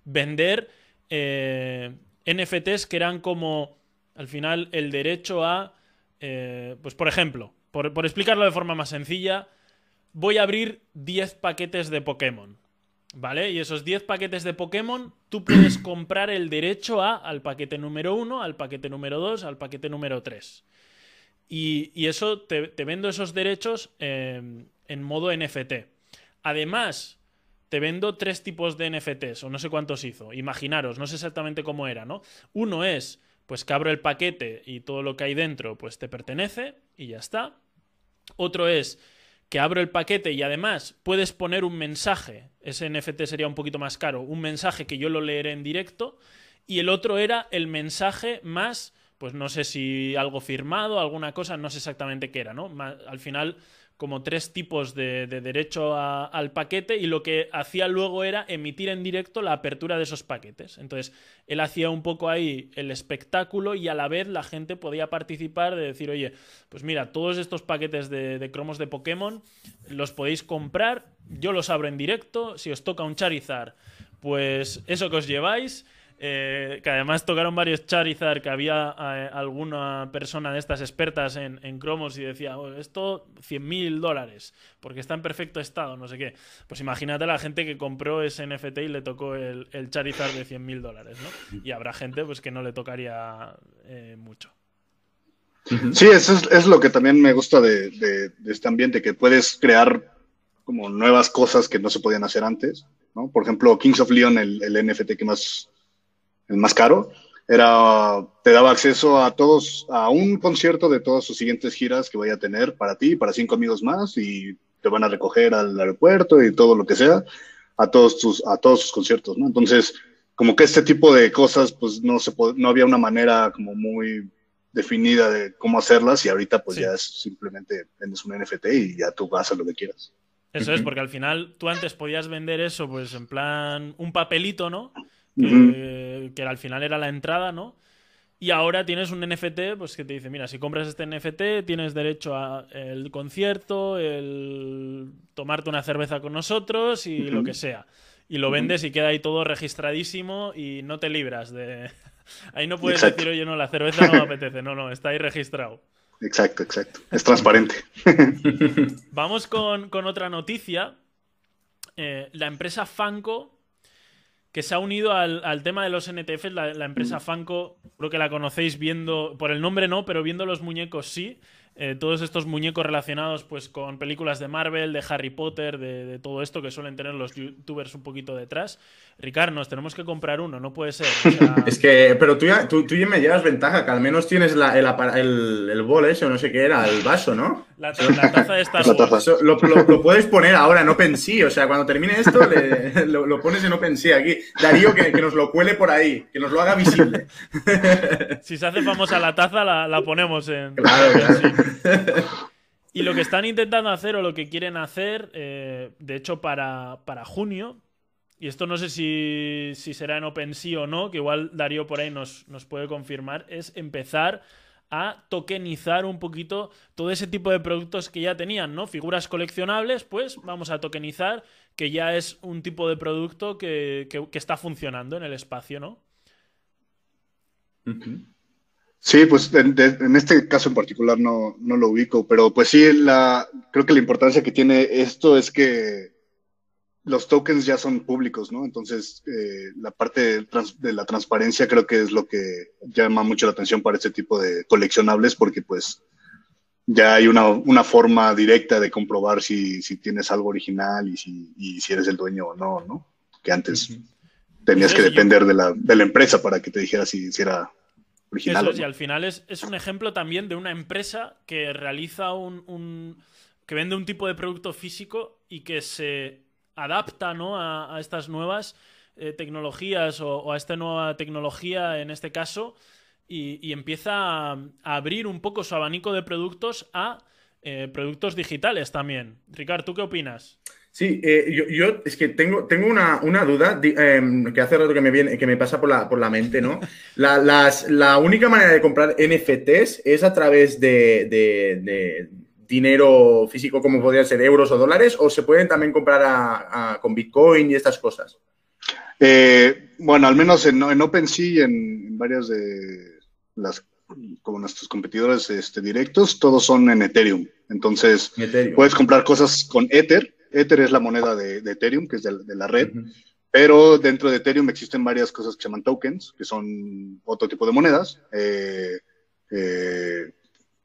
vender eh, NFTs que eran como, al final, el derecho a, eh, pues por ejemplo, por, por explicarlo de forma más sencilla, voy a abrir 10 paquetes de Pokémon. ¿Vale? Y esos 10 paquetes de Pokémon, tú puedes [clears throat] comprar el derecho a, al paquete número 1, al paquete número 2, al paquete número 3. Y, y eso te, te, vendo esos derechos eh, en modo NFT. Además, te vendo tres tipos de NFTs, o no sé cuántos hizo. Imaginaros, no sé exactamente cómo era, ¿no? Uno es, pues que abro el paquete y todo lo que hay dentro, pues te pertenece y ya está. Otro es que abro el paquete y además puedes poner un mensaje, ese NFT sería un poquito más caro, un mensaje que yo lo leeré en directo, y el otro era el mensaje más, pues no sé si algo firmado, alguna cosa, no sé exactamente qué era, ¿no? Al final como tres tipos de, de derecho a, al paquete y lo que hacía luego era emitir en directo la apertura de esos paquetes. Entonces, él hacía un poco ahí el espectáculo y a la vez la gente podía participar de decir, oye, pues mira, todos estos paquetes de, de cromos de Pokémon los podéis comprar, yo los abro en directo, si os toca un Charizard, pues eso que os lleváis eh, que además tocaron varios Charizard, que había eh, alguna persona de estas expertas en, en cromos y decía, oh, esto 100 mil dólares, porque está en perfecto estado, no sé qué. Pues imagínate la gente que compró ese NFT y le tocó el, el Charizard de 100 mil dólares, ¿no? Y habrá gente pues que no le tocaría eh, mucho. Sí, eso es, es, lo que también me gusta de, de, de, este ambiente, que puedes crear como nuevas cosas que no se podían hacer antes, ¿no? Por ejemplo, Kings of Leon, el, el NFT que más el más caro, era, te daba acceso a todos, a un concierto de todas sus siguientes giras que vaya a tener para ti, para cinco amigos más, y te van a recoger al aeropuerto y todo lo que sea, a todos tus, a todos sus conciertos, ¿no? Entonces, como que este tipo de cosas, pues no se no había una manera como muy definida de cómo hacerlas, y ahorita pues sí. ya es simplemente vendes un NFT y ya tú vas a lo que quieras. Eso es, porque al final tú antes podías vender eso, pues en plan un papelito, ¿no? Que, uh -huh. que, al final era la entrada, ¿no? Y ahora tienes un NFT pues que te dice, mira, si compras este NFT tienes derecho a el concierto, el tomarte una cerveza con nosotros y uh -huh. lo que sea. Y lo vendes y queda ahí todo registradísimo y no te libras de... [laughs] Ahí no puedes exacto. decir, oye, no, la cerveza no me apetece. No, no, está ahí registrado. Exacto, exacto. Es transparente. Vamos con, con otra noticia. Eh, la empresa Fanco que se ha unido al, al tema de los NTFs, la, la, empresa Funko, creo que la conocéis viendo, por el nombre no, pero viendo los muñecos sí. Eh, todos estos muñecos relacionados pues con películas de Marvel, de Harry Potter, de, de, todo esto que suelen tener los youtubers un poquito detrás. Ricardo, nos tenemos que comprar uno, no puede ser. [laughs] O sea... es que, pero tú ya, tú, tú ya me llevas ventaja, que al menos tienes la, el, el, el, bol ese, o no sé qué era, el vaso, ¿no? La, la taza de Star [laughs] Wars. Lo, lo, lo, puedes poner ahora en OpenSea, o sea, cuando termine esto, le, [laughs] lo, pones en OpenSea aquí. Darío, que, que, nos lo cuele por ahí, que nos lo haga visible. si se hace famosa la taza, la, la ponemos en... Claro, claro. Y lo que están intentando hacer o lo que quieren hacer, eh, de hecho para, para, junio, y esto no sé si, si, será en OpenSea o no, que igual Darío por ahí nos, nos puede confirmar, es empezar a tokenizar un poquito todo ese tipo de productos que ya tenían, ¿no? Figuras coleccionables, pues vamos a tokenizar, que ya es un tipo de producto que, está funcionando en el espacio, ¿no? Sí, pues en, este caso en particular no, no, lo ubico, pero pues sí, la, creo que la importancia que tiene esto es que los tokens ya son públicos, ¿no? Entonces, eh, la parte de, la transparencia creo que es lo que llama mucho la atención para este tipo de coleccionables, porque pues ya hay una, forma directa de comprobar si, tienes algo original y si, si, eres el dueño o no, ¿no? Que antes tenías que depender de, la, de la, empresa para que te dijera si, era original. y al final es, es, un ejemplo también de una empresa que realiza un, un que vende un tipo de producto físico y que se adapta ¿no? a, estas nuevas eh, tecnologías o, a esta nueva tecnología en este caso y, empieza a, abrir un poco su abanico de productos a eh, productos digitales también. Ricardo, ¿tú qué opinas? Sí, eh, yo, es que tengo, tengo una, duda em, que hace rato que me viene, que me pasa por la, por la mente, ¿no? [laughs] La, las, la única manera de comprar NFTs es a través de dinero físico como podría ser euros o dólares o se pueden también comprar con Bitcoin y estas cosas? Eh, bueno, al menos en, en OpenSea, en, varias de las como nuestros competidores este, directos, todos son en Ethereum. Entonces, puedes comprar cosas con Ether. Ether es la moneda de, Ethereum, que es de, la red. Pero dentro de Ethereum existen varias cosas que se llaman tokens, que son otro tipo de monedas. Eh, eh,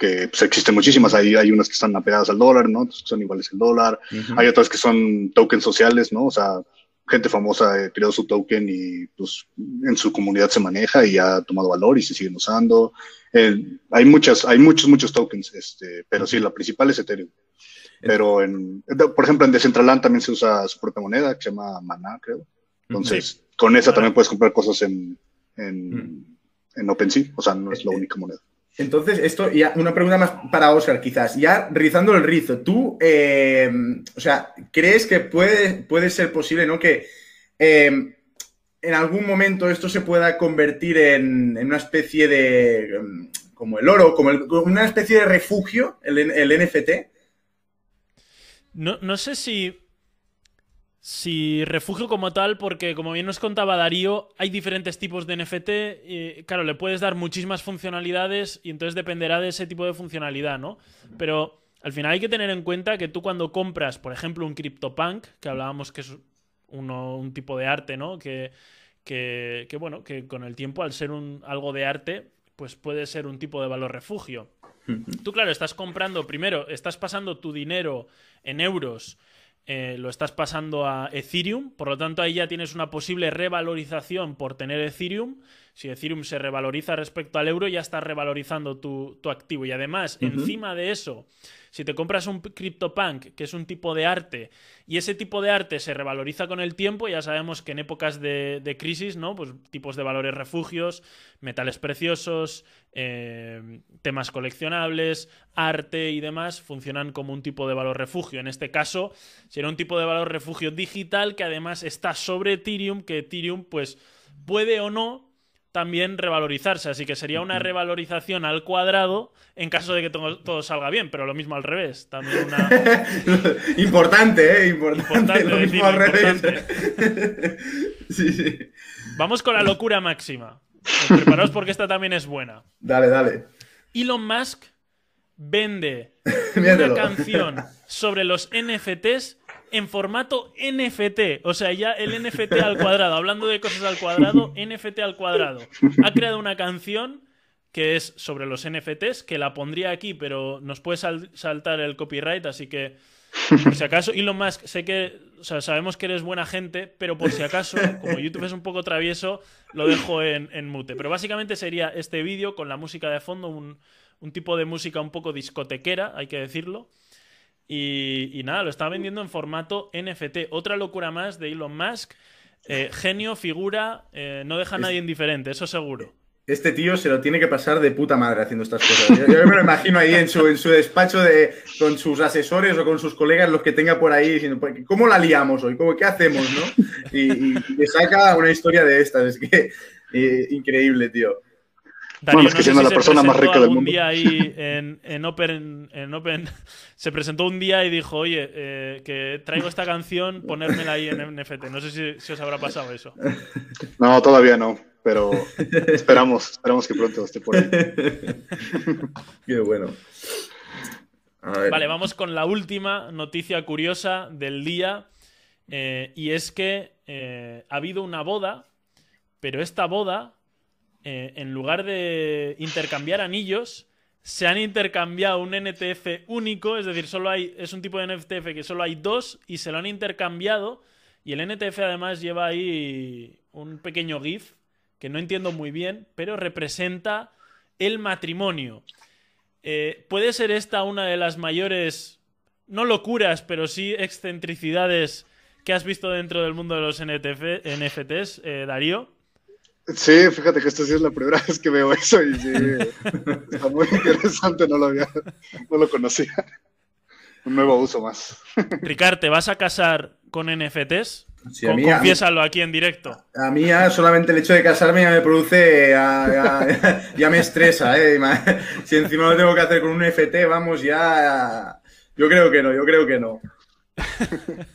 que pues, existen muchísimas. Hay, hay unas que están apegadas al dólar, ¿no? Que son iguales al dólar. Hay otras que son tokens sociales, ¿no? O sea, gente famosa eh, creó su token y pues en su comunidad se maneja y ha tomado valor y se siguen usando. Eh, hay muchas, hay muchos, muchos tokens, este, pero sí, la principal es Ethereum. Pero en, por ejemplo, en Decentraland también se usa su propia moneda que se llama Mana, creo. Entonces, con esa también puedes comprar cosas en, en, en OpenSea, o sea, no es la única moneda. Entonces, esto ya una pregunta más para Oscar, quizás. Ya rizando el rizo, tú, eh, o sea, ¿crees que puede, puede ser posible, ¿no? Que eh, en algún momento esto se pueda convertir en, una especie de, como el oro, como, una especie de refugio, el, el NFT? No, no sé si si refugio como tal, porque como bien nos contaba Darío, hay diferentes tipos de NFT. Y, claro, le puedes dar muchísimas funcionalidades y entonces dependerá de ese tipo de funcionalidad, ¿no? Pero al final hay que tener en cuenta que tú cuando compras, por ejemplo, un CryptoPunk, que hablábamos que es un tipo de arte, ¿no? Que, que, bueno, que con el tiempo, al ser un, algo de arte, pues puede ser un tipo de valor refugio. Tú, claro, estás comprando, primero, estás pasando tu dinero en euros eh, lo estás pasando a Ethereum, por lo tanto ahí ya tienes una posible revalorización por tener Ethereum. Si Ethereum se revaloriza respecto al euro, ya estás revalorizando tu, activo. Y además, encima de eso, si te compras un CryptoPunk, que es un tipo de arte, y ese tipo de arte se revaloriza con el tiempo, ya sabemos que en épocas de, crisis, ¿no? Pues tipos de valores refugios, metales preciosos, eh, temas coleccionables, arte y demás, funcionan como un tipo de valor refugio. En este caso, será un tipo de valor refugio digital que además está sobre Ethereum, que Ethereum, pues, puede o no también revalorizarse. Así que sería una revalorización al cuadrado en caso de que todo, salga bien, pero lo mismo al revés. También una... [laughs] importante, ¿eh? Importante. lo mismo al revés. [laughs] sí, sí. Vamos con la locura máxima. Preparaos porque esta también es buena. Dale, dale. Elon Musk vende [laughs] una canción sobre los NFTs en formato NFT. O sea, ya el NFT al cuadrado. Hablando de cosas al cuadrado, NFT al cuadrado. Ha creado una canción que es sobre los NFTs, que la pondría aquí, pero nos puede saltar el copyright, así que por si acaso, Elon Musk, sé que, o sea, sabemos que eres buena gente, pero por si acaso, como YouTube es un poco travieso, lo dejo en, mute. Pero básicamente sería este vídeo con la música de fondo, un, tipo de música un poco discotequera, hay que decirlo. Y, nada, lo está vendiendo en formato NFT. Otra locura más de Elon Musk. Eh, genio, figura, eh, no deja a nadie indiferente, eso seguro. Este tío se lo tiene que pasar de puta madre haciendo estas cosas. Yo, me lo imagino ahí en su, en su despacho de, con sus asesores o con sus colegas, los que tenga por ahí, diciendo, pues, ¿cómo la liamos hoy? ¿Cómo, ¿Qué hacemos? ¿no? Y, y, saca una historia de estas. Es que eh, increíble, tío. Darío, Bueno, es que no sé siendo si la se persona más presentó rica del mundo. día ahí [laughs] en, en Open, en Open, se presentó un día y dijo, oye, eh, que traigo esta canción, ponérmela ahí en NFT. No sé si, si os habrá pasado eso. No, todavía no, pero esperamos, esperamos que pronto esté por ahí. [laughs] Qué bueno. A ver. Vale, vamos con la última noticia curiosa del día. eh, y es que eh, ha habido una boda, pero esta boda, eh, en lugar de intercambiar anillos, se han intercambiado un NTF único, es decir, solo hay, es un tipo de NTF que solo hay dos y se lo han intercambiado. Y el NTF además lleva ahí un pequeño GIF que no entiendo muy bien, pero representa el matrimonio. Eh, ¿Puede ser esta una de las mayores, no locuras, pero sí excentricidades que has visto dentro del mundo de los NTF, NFTs, eh, Darío? Sí, fíjate que esta sí es la primera [laughs] vez que veo eso y sí, está muy interesante, no lo había, no lo conocía. Un nuevo uso más. Ricard, ¿te vas a casar con NFTs? Sí, a mí- a mí- confiésalo aquí en directo. A mí ya solamente el hecho de casarme ya me produce, ya, ya- ya me estresa, ¿eh? Si encima lo tengo que hacer con un FT, vamos, ya... Yo creo que no, yo creo que no. [laughs]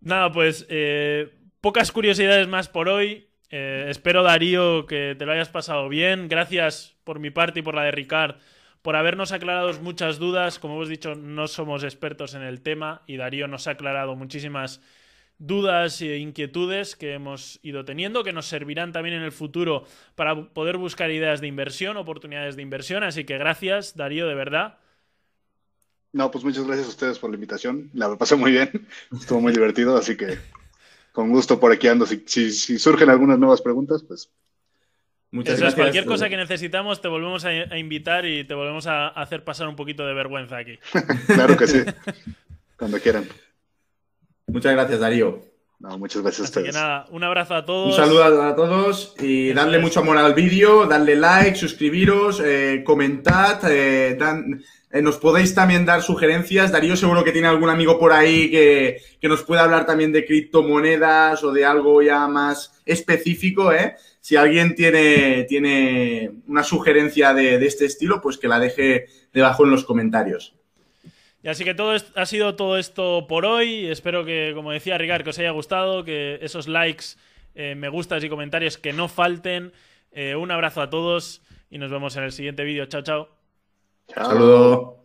Nada, pues eh, pocas curiosidades más por hoy. Eh, espero, Darío, que te lo hayas pasado bien. Gracias por mi parte y por la de Ricard por habernos aclarado muchas dudas. Como hemos dicho, no somos expertos en el tema y Darío nos ha aclarado muchísimas dudas e inquietudes que hemos ido teniendo, que nos servirán también en el futuro para poder buscar ideas de inversión, oportunidades de inversión. Así que gracias, Darío, de verdad. No, pues muchas gracias a ustedes por la invitación. La pasé muy bien, [laughs] estuvo muy divertido, así que con gusto por aquí ando. Si, si, si surgen algunas nuevas preguntas, pues Muchas Eso es, gracias. cualquier cosa que necesitamos te volvemos a, a invitar y te volvemos a hacer pasar un poquito de vergüenza aquí. [laughs] claro que sí, cuando quieran. Muchas gracias, Darío. No, muchas gracias a que ustedes. nada, un abrazo a todos. Un saludo a todos y Eso darle es. mucho amor al vídeo, darle like, suscribiros, eh, comentad, eh, dan- eh, nos podéis también dar sugerencias. Darío seguro que tiene algún amigo por ahí que, que nos pueda hablar también de criptomonedas o de algo ya más específico, ¿eh? Si alguien tiene, tiene una sugerencia de, de este estilo, pues que la deje debajo en los comentarios. Y así que todo ha sido todo esto por hoy. Espero que, como decía Ricard, que os haya gustado, que esos likes, eh, me gustas y comentarios que no falten. Eh, un abrazo a todos y nos vemos en el siguiente vídeo. Chao, chao. Chao.